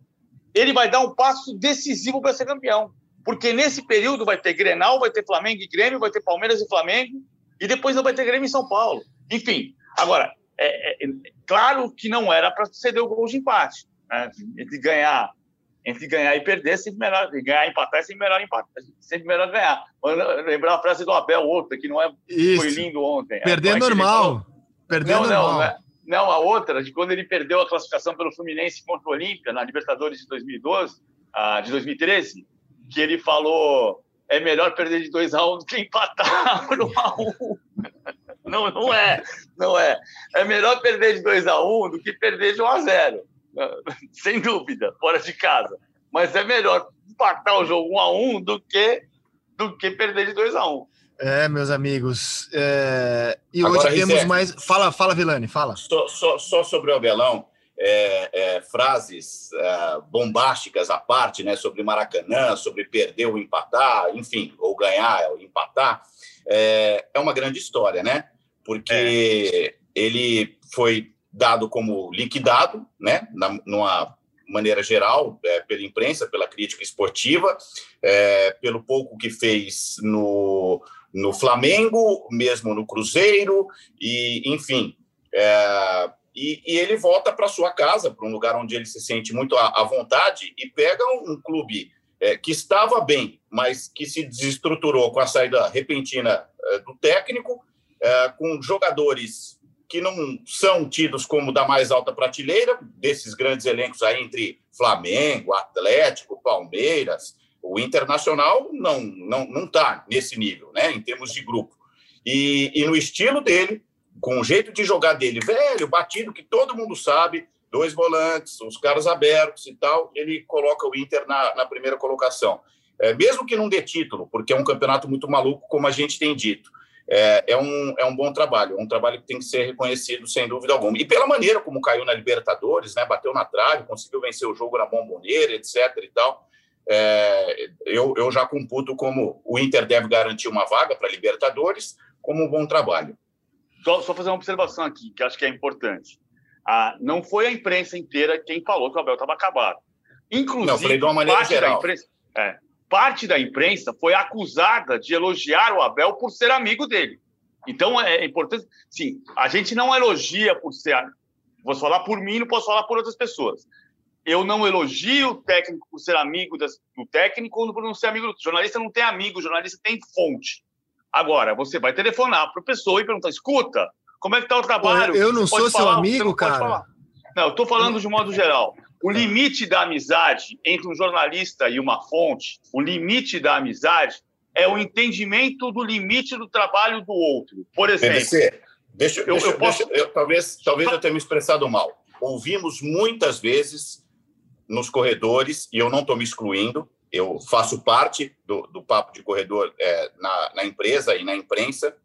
ele vai dar um passo decisivo para ser campeão. Porque nesse período vai ter Grenal, vai ter Flamengo e Grêmio, vai ter Palmeiras e Flamengo, e depois não vai ter Grêmio em São Paulo. Enfim, agora, é, é, é claro que não era para ceder o gol de empate. Né? Entre ganhar entre ganhar e perder, é sempre melhor. Ganhar e empatar é sempre melhor empatar, sempre melhor ganhar. Lembrar a frase do Abel, outra, que não é, foi lindo ontem. Perder é, é normal. Perder não, normal. Não, não, não, a outra, de quando ele perdeu a classificação pelo Fluminense contra o Olímpia, na Libertadores de 2012, ah, de 2013, que ele falou é melhor perder de 2 a 1 um do que empatar por 1 um a 1 um. Não, não é, não é. É melhor perder de 2 a 1 um do que perder de 1 a 0 sem dúvida, fora de casa. Mas é melhor empatar o jogo 1 a 1 do que do que perder de 2 a 1 é, meus amigos. É... E Agora, hoje temos mais. Fala, fala, Vilani, fala. Só, só, só sobre o Abelão, é, é, frases é, bombásticas à parte, né? Sobre Maracanã, sobre perder ou empatar, enfim, ou ganhar ou empatar. É, é uma grande história, né? Porque é. ele foi dado como liquidado, né, na, numa maneira geral, é, pela imprensa, pela crítica esportiva, é, pelo pouco que fez no, no Flamengo, mesmo no Cruzeiro, e enfim. É, e, e, ele volta para sua casa, para um lugar onde ele se sente muito à, à vontade, e pega um, um clube é, que estava bem, mas que se desestruturou com a saída repentina é, do técnico, é, com jogadores que não são tidos como da mais alta prateleira, desses grandes elencos aí entre Flamengo, Atlético, Palmeiras, o Internacional não não não está nesse nível, né, em termos de grupo. E, e no estilo dele, com o jeito de jogar dele, velho, batido, que todo mundo sabe, dois volantes, os caras abertos e tal, ele coloca o Inter na, na primeira colocação. É, mesmo que não dê título, porque é um campeonato muito maluco, como a gente tem dito. É, é, um, é um bom trabalho, um trabalho que tem que ser reconhecido sem dúvida alguma. E pela maneira como caiu na Libertadores, né, bateu na trave, conseguiu vencer o jogo na bomboneira, etc. e tal. É, eu, eu já computo como o Inter deve garantir uma vaga para Libertadores, como um bom trabalho. Só, só, fazer uma observação aqui, que acho que é importante. Ah, não foi a imprensa inteira quem falou que o Abel estava acabado. Inclusive, não, parte, geral. Da imprensa, é, parte da imprensa foi acusada de elogiar o Abel por ser amigo dele. Então é importante. Sim, a gente não elogia por ser. Vou falar por mim, não posso falar por outras pessoas eu não elogio o técnico por ser amigo do técnico ou por não ser amigo do jornalista não tem amigo, jornalista tem fonte. Agora, você vai telefonar para a pessoa e perguntar: escuta, como é que está o trabalho? Eu não sou falar, seu amigo, cara. Não, eu estou falando de modo geral. O limite da amizade entre um jornalista e uma fonte, o limite da amizade é o entendimento do limite do trabalho do outro. Por exemplo. PVC, deixa, eu, deixa, eu posso... Deixa, eu, talvez talvez eu tenha me expressado mal. Ouvimos muitas vezes nos corredores, e eu não estou me excluindo, eu faço parte do, do papo de corredor é, na, na, empresa e na imprensa,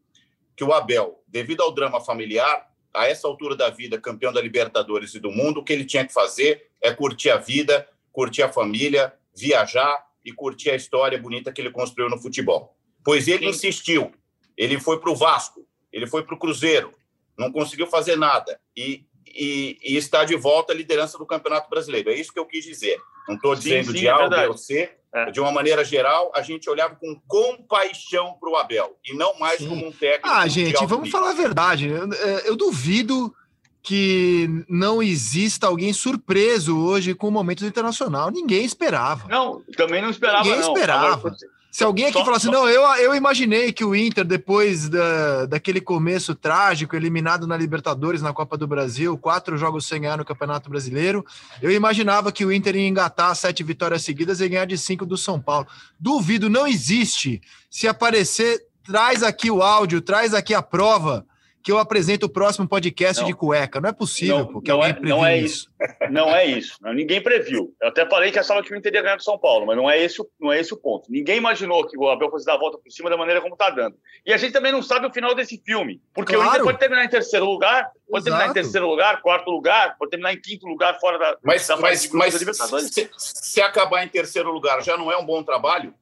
que o Abel, devido ao drama familiar, a essa altura da vida, campeão da Libertadores e do mundo, o que ele tinha que fazer é curtir a vida, curtir a família, viajar e curtir a história bonita que ele construiu no futebol. Pois ele insistiu, ele foi para o Vasco, ele foi para o Cruzeiro, não conseguiu fazer nada. E e, e, está de volta à liderança do Campeonato Brasileiro. É isso que eu quis dizer. Não estou dizendo sim, de é A ou C. É. De uma maneira geral, a gente olhava com compaixão para o Abel e não mais sim. como um técnico. Ah, gente, vamos nível. falar a verdade. Eu, é, eu duvido que não exista alguém surpreso hoje com o momento internacional. Ninguém esperava. Não, também não esperava. Ninguém não. esperava. Agora, se alguém aqui só, falasse, só... não, eu, eu imaginei que o Inter, depois da, daquele começo trágico, eliminado na Libertadores, na Copa do Brasil, quatro jogos sem ganhar no Campeonato Brasileiro, eu imaginava que o Inter ia engatar sete vitórias seguidas e ganhar de cinco do São Paulo. Duvido, não existe. Se aparecer, traz aqui o áudio, traz aqui a prova que eu apresento o próximo podcast não, de cueca. Não é possível, não, porque não alguém é, não é isso. Não é isso. Ninguém previu. Eu até falei que achava que o Inter ia ganhar do São Paulo, mas não é, esse, não é esse o ponto. Ninguém imaginou que o Abel fosse dar a volta por cima da maneira como está dando. E a gente também não sabe o final desse filme, porque claro. o Inter pode terminar em terceiro lugar, pode Exato. terminar em terceiro lugar, quarto lugar, pode terminar em quinto lugar fora da. Mas, da mas, mas se, se acabar em terceiro lugar, já não é um bom trabalho?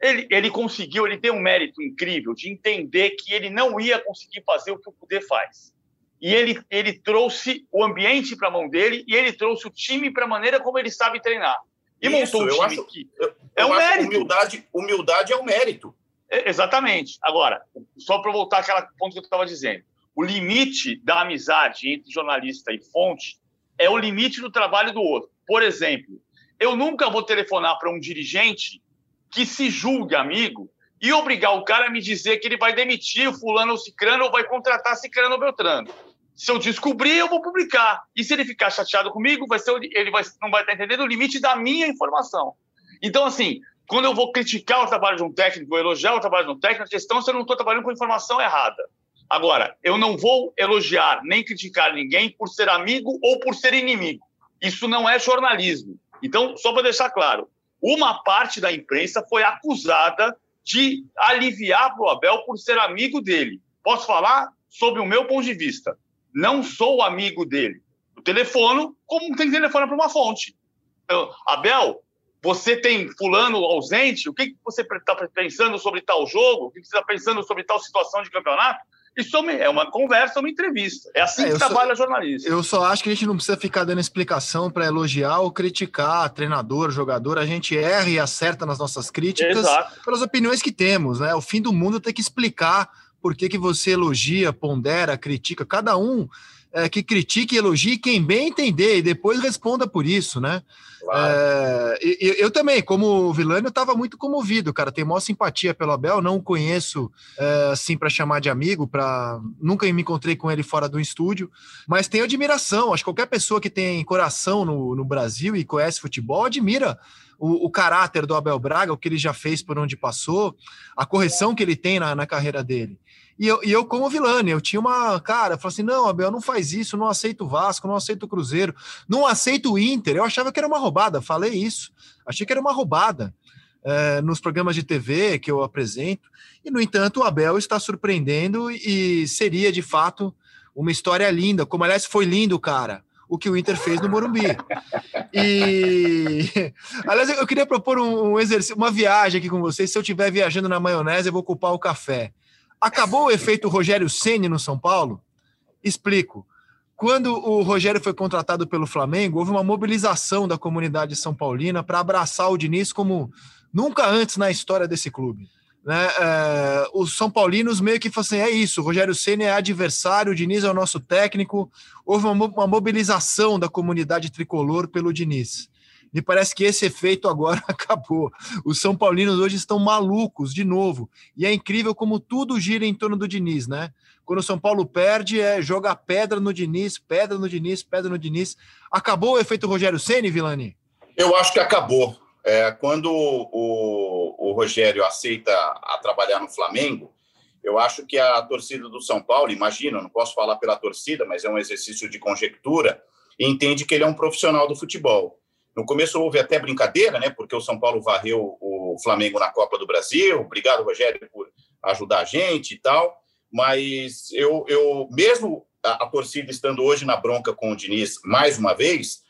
Ele, ele conseguiu, ele tem um mérito incrível de entender que ele não ia conseguir fazer o que o Poder faz e ele, ele trouxe o ambiente para a mão dele e ele trouxe o time para a maneira como ele sabe treinar. E Isso, montou um time acho, que eu, é um mérito. Humildade, humildade é um mérito. É, exatamente. Agora, só para voltar àquela ponto que eu estava dizendo, o limite da amizade entre jornalista e fonte é o limite do trabalho do outro. Por exemplo, eu nunca vou telefonar para um dirigente que se julgue amigo e obrigar o cara a me dizer que ele vai demitir o fulano ou cicrano ou vai contratar cicrano ou beltrano. Se eu descobrir, eu vou publicar. E se ele ficar chateado comigo, vai ser, ele vai, não vai estar entendendo o limite da minha informação. Então, assim, quando eu vou criticar o trabalho de um técnico, vou elogiar o trabalho de um técnico, a questão é se eu não estou trabalhando com informação errada. Agora, eu não vou elogiar nem criticar ninguém por ser amigo ou por ser inimigo. Isso não é jornalismo. Então, só para deixar claro, uma parte da imprensa foi acusada de aliviar para o Abel por ser amigo dele. Posso falar sobre o meu ponto de vista. Não sou amigo dele. O telefono, como tem telefone para uma fonte. Então, Abel, você tem fulano ausente? O que, que você está pensando sobre tal jogo? O que, que você está pensando sobre tal situação de campeonato? Isso é uma conversa, uma entrevista. É assim é, que trabalha só, jornalista. Eu só acho que a gente não precisa ficar dando explicação para elogiar ou criticar treinador, jogador. A gente erra e acerta nas nossas críticas Exato. pelas opiniões que temos, né? O fim do mundo tem que explicar por que, que você elogia, pondera, critica. Cada um é, que critique e elogie quem bem entender e depois responda por isso, né? Claro. É, eu, eu, também, como vilano, eu estava muito comovido, cara. Tenho maior simpatia pelo Abel, não o conheço é, assim para chamar de amigo, para nunca me encontrei com ele fora do estúdio, mas tenho admiração. Acho que qualquer pessoa que tem coração no, no Brasil e conhece futebol admira o, o, caráter do Abel Braga, o que ele já fez por onde passou, a correção que ele tem na, na carreira dele. E eu, e eu, como Vilani, eu tinha uma. Cara, eu assim: não, Abel, não faz isso, não aceito o Vasco, não aceito o Cruzeiro, não aceito o Inter. Eu achava que era uma roubada, falei isso. Achei que era uma roubada é, nos programas de TV que eu apresento. E, no entanto, o Abel está surpreendendo e seria, de fato, uma história linda. Como, aliás, foi lindo, cara o que o Inter fez no Morumbi. E, aliás, eu queria propor um, exercício, uma viagem aqui com vocês. Se eu estiver viajando na maionese, eu vou culpar o café. Acabou o efeito Rogério Ceni no São Paulo? Explico. Quando o Rogério foi contratado pelo Flamengo, houve uma mobilização da comunidade são paulina para abraçar o Diniz como nunca antes na história desse clube. Né? É, os São Paulinos meio que falaram assim: é isso, o Rogério Senna é adversário, o Diniz é o nosso técnico. Houve uma, uma mobilização da comunidade tricolor pelo Diniz. Me parece que esse efeito agora acabou. Os São Paulinos hoje estão malucos de novo. E é incrível como tudo gira em torno do Diniz, né? Quando o São Paulo perde, é jogar pedra no Diniz, pedra no Diniz, pedra no Diniz. Acabou o efeito Rogério Ceni, Vilani? Eu acho que acabou. É, quando o, o Rogério aceita a trabalhar no Flamengo, eu acho que a torcida do São Paulo, imagino, não posso falar pela torcida, mas é um exercício de conjectura, entende que ele é um profissional do futebol. No começo houve até brincadeira, né? Porque o São Paulo varreu o Flamengo na Copa do Brasil. Obrigado, Rogério, por ajudar a gente e tal. Mas eu, eu mesmo a, a torcida estando hoje na bronca com o Diniz mais uma vez,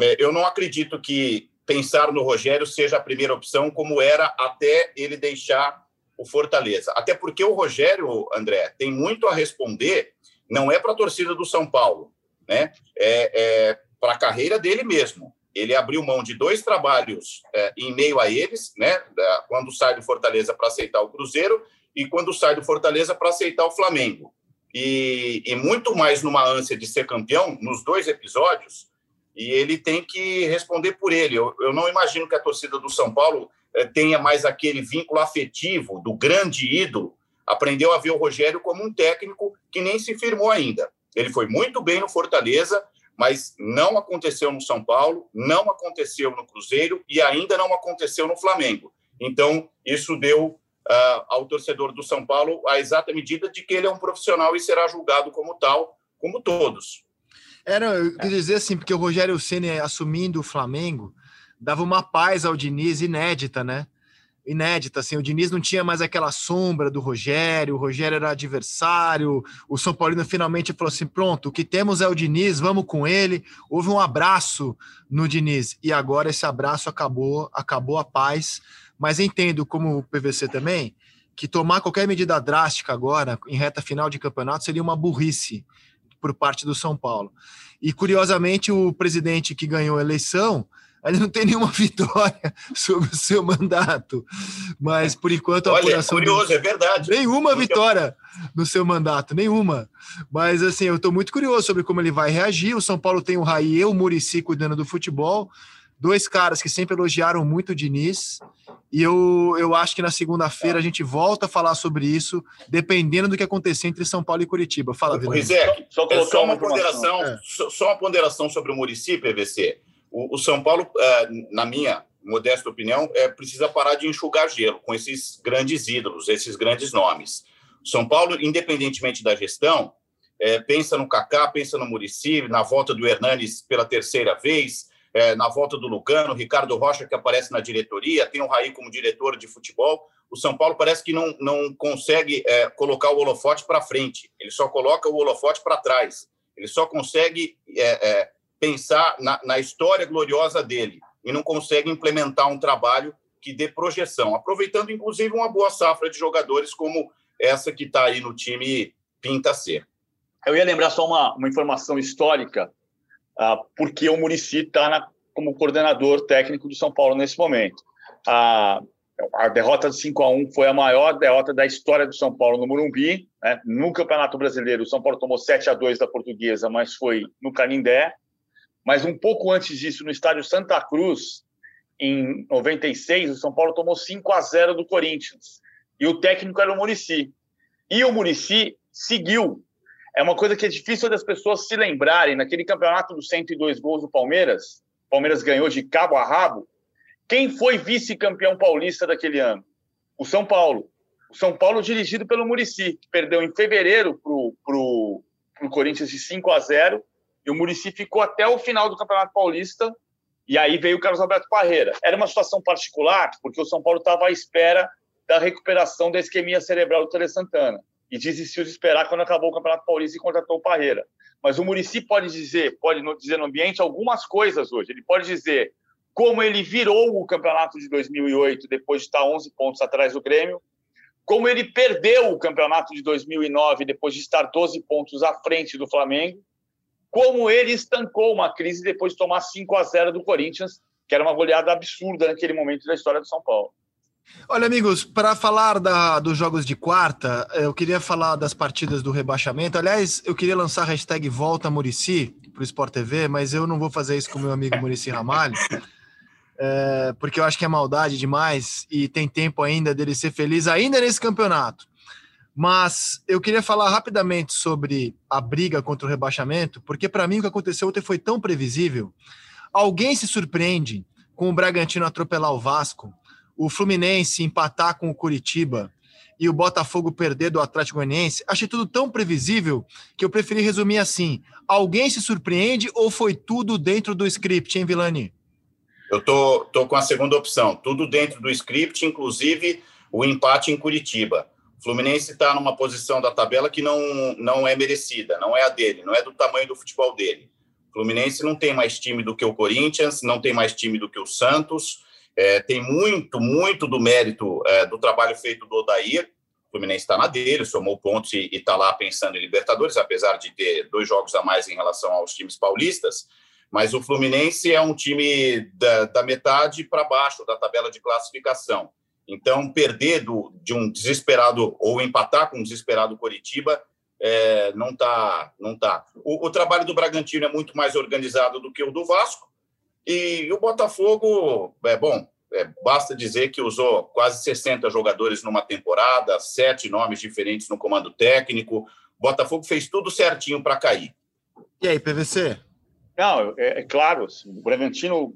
é, eu não acredito que pensar no Rogério seja a primeira opção, como era até ele deixar o Fortaleza. Até porque o Rogério, André, tem muito a responder, não é para a torcida do São Paulo, né? É, é para a carreira dele mesmo. Ele abriu mão de dois trabalhos é, em meio a eles, né? Quando sai do Fortaleza para aceitar o Cruzeiro e quando sai do Fortaleza para aceitar o Flamengo. E, e muito mais numa ânsia de ser campeão, nos dois episódios, e ele tem que responder por ele. Eu, eu não imagino que a torcida do São Paulo eh, tenha mais aquele vínculo afetivo do grande ídolo. Aprendeu a ver o Rogério como um técnico que nem se firmou ainda. Ele foi muito bem no Fortaleza, mas não aconteceu no São Paulo, não aconteceu no Cruzeiro e ainda não aconteceu no Flamengo. Então, isso deu uh, ao torcedor do São Paulo a exata medida de que ele é um profissional e será julgado como tal, como todos. Era, eu quis dizer assim, porque o Rogério Ceni assumindo o Flamengo dava uma paz ao Diniz inédita, né? Inédita, assim, o Diniz não tinha mais aquela sombra do Rogério, o Rogério era adversário, o São Paulino finalmente falou assim: pronto, o que temos é o Diniz, vamos com ele. Houve um abraço no Diniz, e agora esse abraço acabou, acabou a paz. Mas entendo, como o PVC também, que tomar qualquer medida drástica agora, em reta final de campeonato, seria uma burrice por parte do São Paulo. E curiosamente, o presidente que ganhou a eleição ainda não tem nenhuma vitória sobre o seu mandato. Mas por enquanto a Olha, apuração. É curioso, do... é verdade. Nenhuma vitória no seu mandato, nenhuma. Mas assim, eu estou muito curioso sobre como ele vai reagir. O São Paulo tem o Raí e o Murici cuidando do futebol dois caras que sempre elogiaram muito o Diniz. E eu, eu acho que na segunda-feira a gente volta a falar sobre isso, dependendo do que acontecer entre São Paulo e Curitiba. Fala. Rizek, só, só, é só, uma ponderação, é. só, só, uma ponderação sobre o Murici, PVC. O, o São Paulo, é, na minha modesta opinião, é, precisa parar de enxugar gelo com esses grandes ídolos, esses grandes nomes. São Paulo, independentemente da gestão, é, pensa no Kaká, pensa no Murici, na volta do Hernanes pela terceira vez, é, na volta do Lugano, Ricardo Rocha, que aparece na diretoria, tem o Raí como diretor de futebol. O São Paulo parece que não, não consegue é, colocar o holofote para frente, ele só coloca o holofote para trás. Ele só consegue pensar na, na história gloriosa dele e não consegue implementar um trabalho que dê projeção, aproveitando inclusive uma boa safra de jogadores como essa que está aí no time pinta ser. Eu ia lembrar só uma, uma informação histórica ah, porque o Murici está como coordenador técnico do São Paulo nesse momento. A, a derrota de 5 a 1 foi a maior derrota da história do São Paulo no Morumbi. Né? No Campeonato Brasileiro, o São Paulo tomou 7 a 2 da Portuguesa, mas foi no Canindé. Mas um pouco antes disso, no estádio Santa Cruz, em 96, o São Paulo tomou 5 a 0 do Corinthians. E o técnico era o Murici. E o Murici seguiu é uma coisa que é difícil das pessoas se lembrarem. Naquele campeonato dos 102 gols do Palmeiras, o Palmeiras ganhou de cabo a rabo. Quem foi vice-campeão paulista daquele ano? O São Paulo. O São Paulo dirigido pelo Murici, que perdeu em fevereiro para o Corinthians de 5 a 0 e o Murici ficou até o final do Campeonato Paulista e aí veio o Carlos Alberto Parreira. Era uma situação particular, porque o São Paulo estava à espera da recuperação da isquemia cerebral do Tele Santana e desistiu de esperar quando acabou o Campeonato Paulista e contratou o Parreira. Mas o Murici pode dizer, pode dizer no ambiente algumas coisas hoje. Ele pode dizer como ele virou o campeonato de 2008 depois de estar 11 pontos atrás do Grêmio, como ele perdeu o campeonato de 2009 depois de estar 12 pontos à frente do Flamengo, como ele estancou uma crise depois de tomar 5 a 0 do Corinthians, que era uma goleada absurda naquele momento da história do São Paulo. Olha, amigos, para falar da, dos jogos de quarta, eu queria falar das partidas do rebaixamento. Aliás, eu queria lançar a hashtag Volta Murici para o Sport TV, mas eu não vou fazer isso com meu amigo Murici Ramalho é, porque eu acho que é maldade demais e tem tempo ainda dele ser feliz ainda nesse campeonato. Mas eu queria falar rapidamente sobre a briga contra o rebaixamento, porque para mim o que aconteceu ontem foi tão previsível. Alguém se surpreende com o Bragantino atropelar o Vasco, o Fluminense empatar com o Curitiba e o Botafogo perder do Atlético Goianiense? Achei tudo tão previsível que eu preferi resumir assim: alguém se surpreende ou foi tudo dentro do script, hein, Vilani? Eu tô, tô com a segunda opção, tudo dentro do script, inclusive o empate em Curitiba. O Fluminense está numa posição da tabela que não, não é merecida, não é a dele, não é do tamanho do futebol dele. O Fluminense não tem mais time do que o Corinthians, não tem mais time do que o Santos, é, tem muito, muito do mérito é, do trabalho feito do Odair. O Fluminense está na dele, somou pontos e está lá pensando em Libertadores, apesar de ter dois jogos a mais em relação aos times paulistas. Mas o Fluminense é um time da, da metade para baixo da tabela de classificação. Então, perder do, de um desesperado ou empatar com um desesperado Coritiba é, não está. Não tá. O, o, trabalho do Bragantino é muito mais organizado do que o do Vasco. E o Botafogo, é bom, é, basta dizer que usou quase 60 jogadores numa temporada, sete nomes diferentes no comando técnico. O Botafogo fez tudo certinho para cair. E aí, PVC? Não, é, é claro, o Bragantino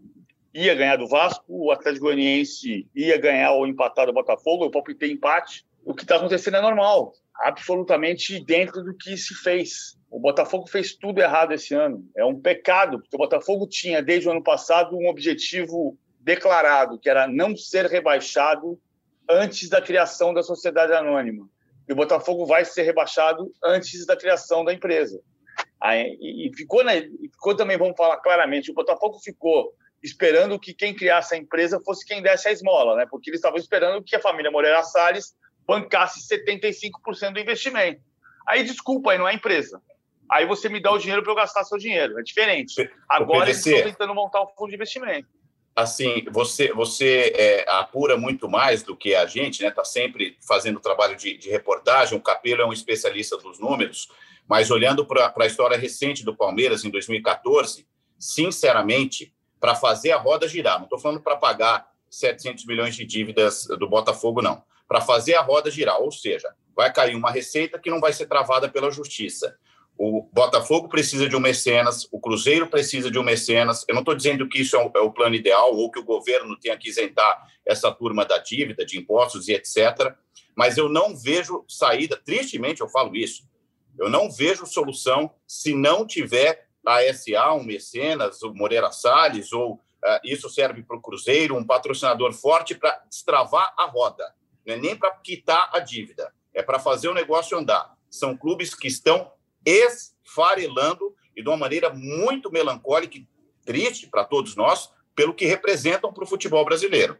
ia ganhar do Vasco, o Atlético Goianiense ia ganhar ou empatar do Botafogo, eu palpitei empate. O que está acontecendo é normal, absolutamente dentro do que se fez. O Botafogo fez tudo errado esse ano. É um pecado, porque o Botafogo tinha, desde o ano passado, um objetivo declarado, que era não ser rebaixado antes da criação da sociedade anônima. E o Botafogo vai ser rebaixado antes da criação da empresa. E, ficou, né, ficou também, vamos falar claramente, o Botafogo ficou esperando que quem criasse a empresa fosse quem desse a esmola, né? Porque eles estavam esperando que a família Moreira Salles bancasse 75% do investimento. Aí, desculpa, aí não é empresa. Aí você me dá o dinheiro para eu gastar seu dinheiro. É diferente. Agora eles estão tentando montar um fundo de investimento. Assim, você você é, apura muito mais do que a gente, né? Está sempre fazendo trabalho de, de reportagem. O Capelo é um especialista dos números. Mas olhando para a história recente do Palmeiras, em 2014, sinceramente, para fazer a roda girar, não estou falando para pagar 700 milhões de dívidas do Botafogo, não. Para fazer a roda girar, ou seja, vai cair uma receita que não vai ser travada pela justiça. O Botafogo precisa de um mecenas, o Cruzeiro precisa de um mecenas. Eu não estou dizendo que isso é o, é o, plano ideal ou que o governo tenha que isentar essa turma da dívida, de impostos e etc. Mas eu não vejo saída, tristemente eu falo isso, eu não vejo solução se não tiver a SA, um mecenas, o Moreira Salles, ou uh, isso serve para o Cruzeiro, um patrocinador forte para destravar a roda. Não é nem para quitar a dívida, é para fazer o negócio andar. São clubes que estão esfarelando e de uma maneira muito melancólica e triste para todos nós, pelo que representam para o futebol brasileiro.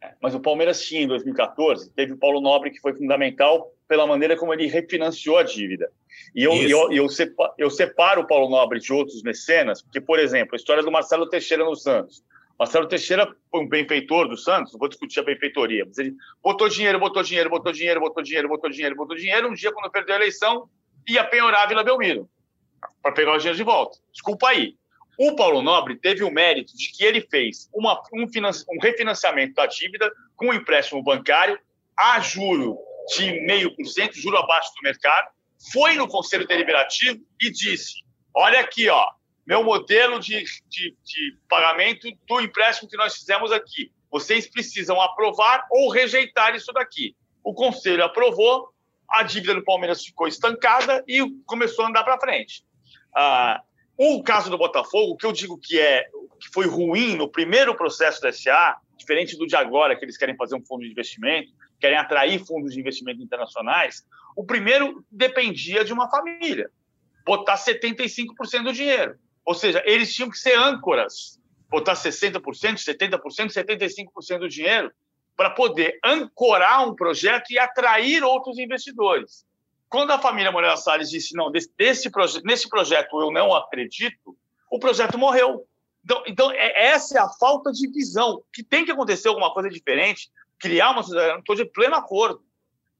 É, mas o Palmeiras tinha, em 2014, teve o Paulo Nobre, que foi fundamental pela maneira como ele refinanciou a dívida. E eu, eu, eu, separo, eu separo o Paulo Nobre de outros mecenas, porque, por exemplo, a história do Marcelo Teixeira no Santos. Marcelo Teixeira foi um benfeitor do Santos, não vou discutir a benfeitoria, mas ele botou dinheiro, botou dinheiro, botou dinheiro, botou dinheiro, botou dinheiro, botou dinheiro. Um dia, quando perdeu a eleição, ia penhorar a Vila Belmiro para pegar o dinheiro de volta. Desculpa aí. O Paulo Nobre teve o mérito de que ele fez uma, um, um refinanciamento da dívida com um empréstimo bancário a juro de 0,5%, juro abaixo do mercado, foi no Conselho Deliberativo e disse: olha aqui, ó, meu modelo de, de, de pagamento do empréstimo que nós fizemos aqui. vocês precisam aprovar ou rejeitar isso daqui. O conselho aprovou, a dívida do Palmeiras ficou estancada e começou a andar para frente. Ah, o caso do Botafogo, que eu digo que é que foi ruim no primeiro processo da SA, diferente do de agora, que eles querem fazer um fundo de investimento, querem atrair fundos de investimento internacionais, o primeiro dependia de uma família botar 75% do dinheiro. Ou seja, eles tinham que ser âncoras, botar 60%, 70%, 75% do dinheiro para poder ancorar um projeto e atrair outros investidores. Quando a família Moreira Salles disse, não, desse, proje nesse projeto eu não acredito, o projeto morreu. Então, então é, essa é a falta de visão, que tem que acontecer alguma coisa diferente, criar uma sociedade, estou de pleno acordo.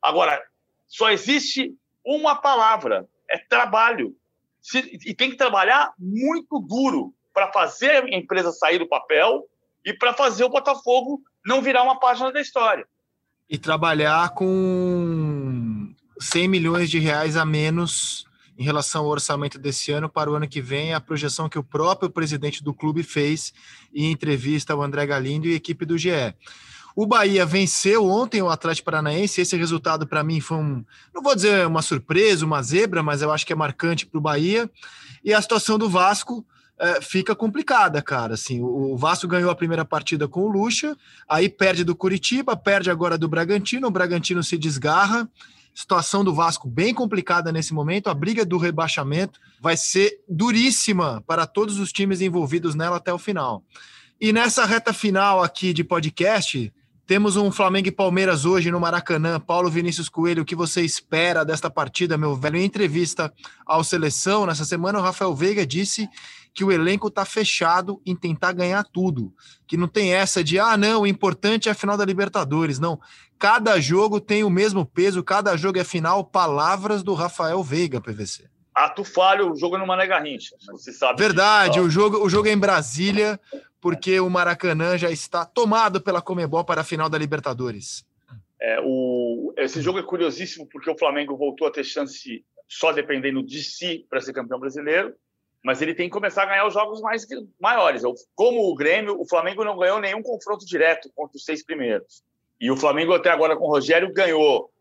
Agora, só existe uma palavra, é trabalho. e tem que trabalhar muito duro para fazer a empresa sair do papel e para fazer o Botafogo não virar uma página da história. E trabalhar com 100 milhões de reais a menos em relação ao orçamento desse ano para o ano que vem, a projeção que o próprio presidente do clube fez em entrevista ao André Galindo e equipe do GE. O Bahia venceu ontem o Atlético Paranaense. Esse resultado, para mim, foi um. Não vou dizer uma surpresa, uma zebra, mas eu acho que é marcante para o Bahia. E a situação do Vasco é, fica complicada, cara. Assim, o, Vasco ganhou a primeira partida com o Lucha, aí perde do Curitiba, perde agora do Bragantino. O Bragantino se desgarra. Situação do Vasco bem complicada nesse momento. A briga do rebaixamento vai ser duríssima para todos os times envolvidos nela até o final. E nessa reta final aqui de podcast, temos um Flamengo e Palmeiras hoje no Maracanã. Paulo Vinícius Coelho, o que você espera desta partida, meu velho? Em entrevista ao Seleção, nessa semana, o Rafael Veiga disse que o elenco está fechado em tentar ganhar tudo. Que não tem essa de, ah, não, o importante é a final da Libertadores. Não. Cada jogo tem o mesmo peso, cada jogo é final. Palavras do Rafael Veiga, PVC. Ato falho, o jogo é no Mané Garrincha. Você sabe. Verdade, o jogo, o jogo é em Brasília porque o Maracanã já está tomado pela Comebol para a final da Libertadores. É, o, esse jogo é curiosíssimo porque o Flamengo voltou a ter chance só dependendo de si para ser campeão brasileiro, mas ele tem que começar a ganhar os jogos mais maiores. Como o Grêmio, o Flamengo não ganhou nenhum confronto direto contra os seis primeiros. E o Flamengo até agora com o Rogério ganhou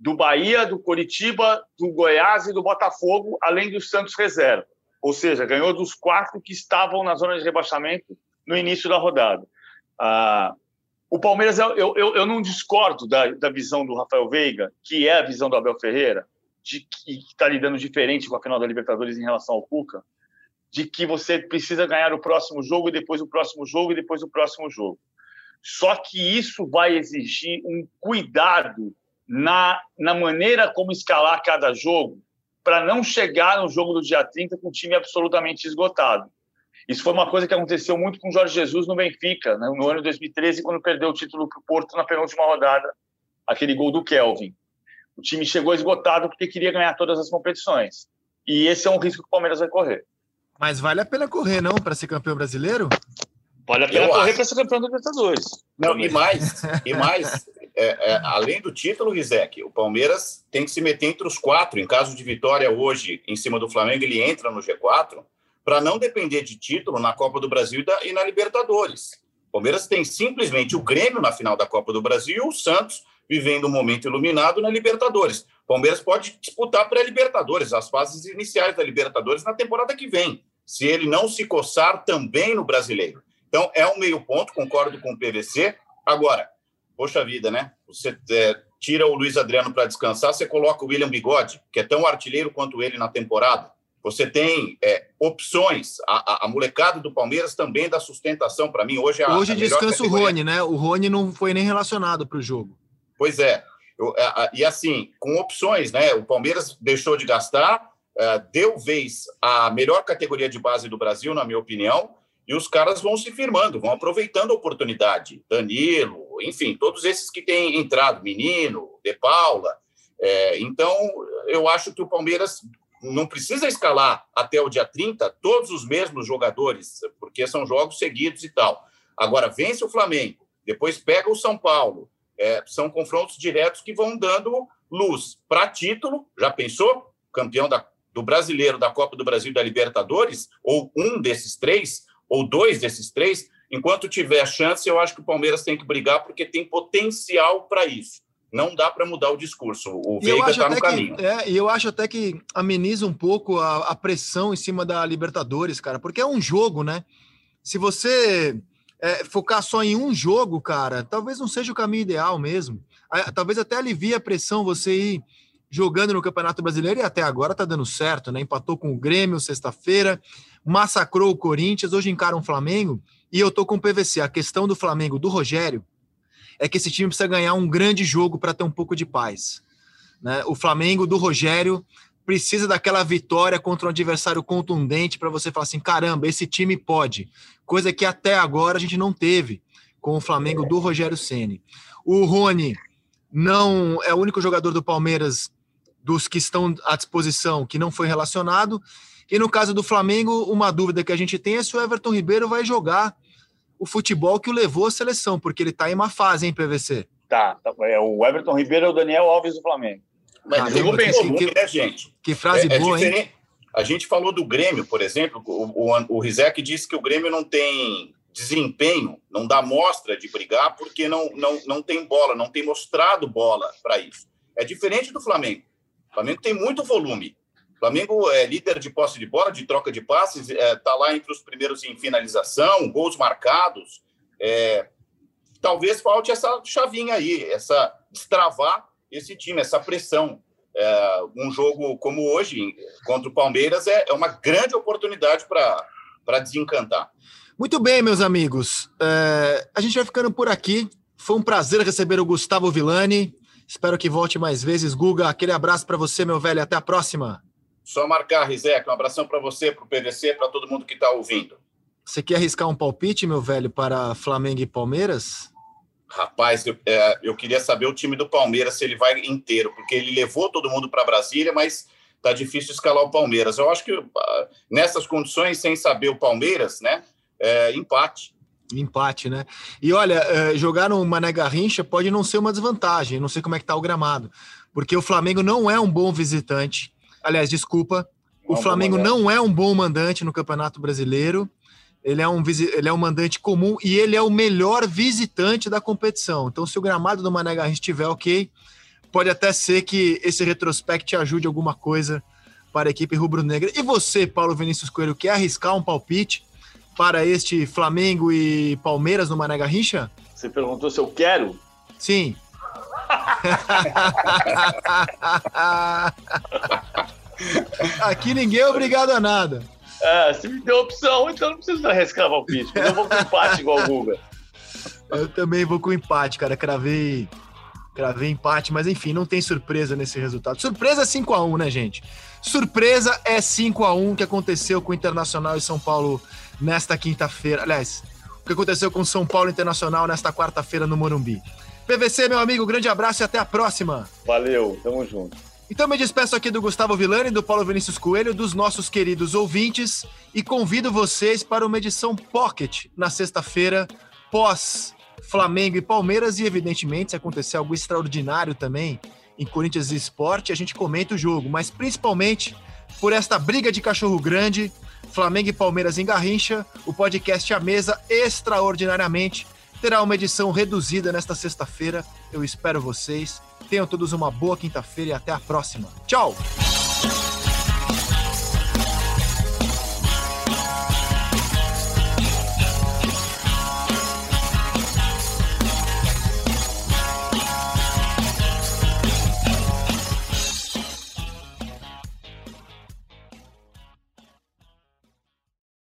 do Bahia, do Coritiba, do Goiás e do Botafogo, além do Santos reserva. Ou seja, ganhou dos quatro que estavam na zona de rebaixamento no início da rodada. Ah, o Palmeiras, eu, eu, eu não discordo da, da visão do Rafael Veiga, que é a visão do Abel Ferreira, de que está lidando diferente com a final da Libertadores em relação ao Cuca, de que você precisa ganhar o próximo jogo e depois o próximo jogo e depois o próximo jogo. Só que isso vai exigir um cuidado na, na maneira como escalar cada jogo para não chegar no jogo do dia 30 com o time absolutamente esgotado. Isso foi uma coisa que aconteceu muito com o Jorge Jesus no Benfica, né? no ano de 2013, quando perdeu o título para o Porto na penúltima rodada, aquele gol do Kelvin. O time chegou esgotado porque queria ganhar todas as competições. E esse é um risco que o Palmeiras vai correr. Mas vale a pena correr, não, para ser campeão brasileiro? Vale a pena Eu correr para ser campeão da Libertadores. Não, e mais, e mais é, é, além do título, Rizek, o Palmeiras tem que se meter entre os quatro. Em caso de vitória hoje em cima do Flamengo, ele entra no G4 para não depender de título na Copa do Brasil e na Libertadores. O Palmeiras tem simplesmente o Grêmio na final da Copa do Brasil e o Santos vivendo um momento iluminado na Libertadores. O Palmeiras pode disputar pré-Libertadores, as fases iniciais da Libertadores na temporada que vem, se ele não se coçar também no brasileiro. Então, é um meio ponto, concordo com o PVC. Agora, poxa vida, né? Você é, tira o Luiz Adriano para descansar, você coloca o William Bigode, que é tão artilheiro quanto ele na temporada. Você tem é, opções. A, a, a, molecada do Palmeiras também dá sustentação para mim. Hoje, a, Hoje descansa o Rony, né? O Rony não foi nem relacionado para o jogo. Pois é. Eu, e assim, com opções, né? O Palmeiras deixou de gastar, é, deu vez à melhor categoria de base do Brasil, na minha opinião, e os caras vão se firmando, vão aproveitando a oportunidade. Danilo, enfim, todos esses que têm entrado, Menino, De Paula. É, então, eu acho que o Palmeiras não precisa escalar até o dia 30 todos os mesmos jogadores, porque são jogos seguidos e tal. Agora, vence o Flamengo, depois pega o São Paulo. É, são confrontos diretos que vão dando luz para título. Já pensou? Campeão da, do brasileiro, da Copa do Brasil da Libertadores, ou um desses três, ou dois desses três. enquanto tiver chance, eu acho que o Palmeiras tem que brigar porque tem potencial para isso. Não dá para mudar o discurso. O Veiga está no caminho. É, e eu acho até que ameniza um pouco a, a, pressão em cima da Libertadores, cara, porque é um jogo, né? Se você é, focar só em um jogo, cara, talvez não seja o caminho ideal mesmo. Talvez até alivie a pressão você ir jogando no Campeonato Brasileiro e até agora tá dando certo, né? Empatou com o Grêmio sexta-feira, massacrou o Corinthians, hoje encara um Flamengo e eu tô com o PVC. A questão do Flamengo, do Rogério, é que esse time precisa ganhar um grande jogo para ter um pouco de paz. Né? O Flamengo do Rogério precisa daquela vitória contra um adversário contundente para você falar assim: caramba, esse time pode. Coisa que até agora a gente não teve com o Flamengo do Rogério Ceni. O Rony não é o único jogador do Palmeiras dos que estão à disposição que não foi relacionado. E no caso do Flamengo, uma dúvida que a gente tem é se o Everton Ribeiro vai jogar o futebol que o levou à seleção, porque ele está em uma fase, hein, PVC? Tá, tá, é o Everton Ribeiro é o Daniel Alves do Flamengo. Mas ah, eu penso, que, né, gente? Que frase é, é boa, é hein? A gente falou do Grêmio, por exemplo, o, o, o Rizek disse que o Grêmio não tem desempenho, não dá mostra de brigar porque não, não, não tem bola, não tem mostrado bola para isso. É diferente do Flamengo. O Flamengo tem muito volume. O Flamengo é líder de posse de bola, de troca de passes, está é, tá lá entre os primeiros em finalização, gols marcados. É, talvez falte essa chavinha aí, essa destravar esse time, essa pressão. É, um jogo como hoje, contra o Palmeiras, é, é uma grande oportunidade para desencantar. Muito bem, meus amigos. É, a gente vai ficando por aqui. Foi um prazer receber o Gustavo Villani. Espero que volte mais vezes. Guga, aquele abraço para você, meu velho. Até a próxima. Só marcar, Rizek. Um abração para você, para o PVC, para todo mundo que está ouvindo. Você quer arriscar um palpite, meu velho, para Flamengo e Palmeiras? Rapaz, eu, é, eu queria saber o time do Palmeiras se ele vai inteiro, porque ele levou todo mundo para Brasília, mas tá difícil escalar o Palmeiras. Eu acho que uh, nessas condições, sem saber o Palmeiras, né? é, empate. Empate, né? E olha, é, jogar no Mané Garrincha pode não ser uma desvantagem, não sei como é que tá o gramado, porque o Flamengo não é um bom visitante. Aliás, desculpa, o Flamengo não é um bom mandante no Campeonato Brasileiro. Ele é, um, ele é um mandante comum e ele é o melhor visitante da competição. Então, se o gramado do Mané Garrincha estiver ok, pode até ser que esse retrospect ajude alguma coisa para a equipe rubro-negra. E você, Paulo Vinícius Coelho, quer arriscar um palpite? Para este Flamengo e Palmeiras no Mané Garrincha? Você perguntou se eu quero? Sim. Aqui ninguém é obrigado a nada. É, se me deu opção, então não precisa arriscar palpite. Eu vou com empate igual o Guga. Eu também vou com empate, cara. Cravei, cravei empate, mas enfim, não tem surpresa nesse resultado. Surpresa é 5x1, né, gente? Surpresa é 5x1 que aconteceu com o Internacional e São Paulo nesta quinta-feira. Aliás, o que aconteceu com o São Paulo Internacional nesta quarta-feira no Morumbi. PVC, meu amigo, grande abraço e até a próxima. Valeu, tamo junto. Então me despeço aqui do Gustavo Villani, do Paulo Vinícius Coelho, dos nossos queridos ouvintes e convido vocês para uma edição Pocket na sexta-feira, pós Flamengo e Palmeiras e evidentemente se acontecer algo extraordinário também em Corinthians e Esporte, a gente comenta o jogo, mas principalmente por esta briga de cachorro grande Flamengo e Palmeiras em Garrincha, o podcast A Mesa, extraordinariamente, terá uma edição reduzida nesta sexta-feira. Eu espero vocês. Tenham todos uma boa quinta-feira e até a próxima. Tchau!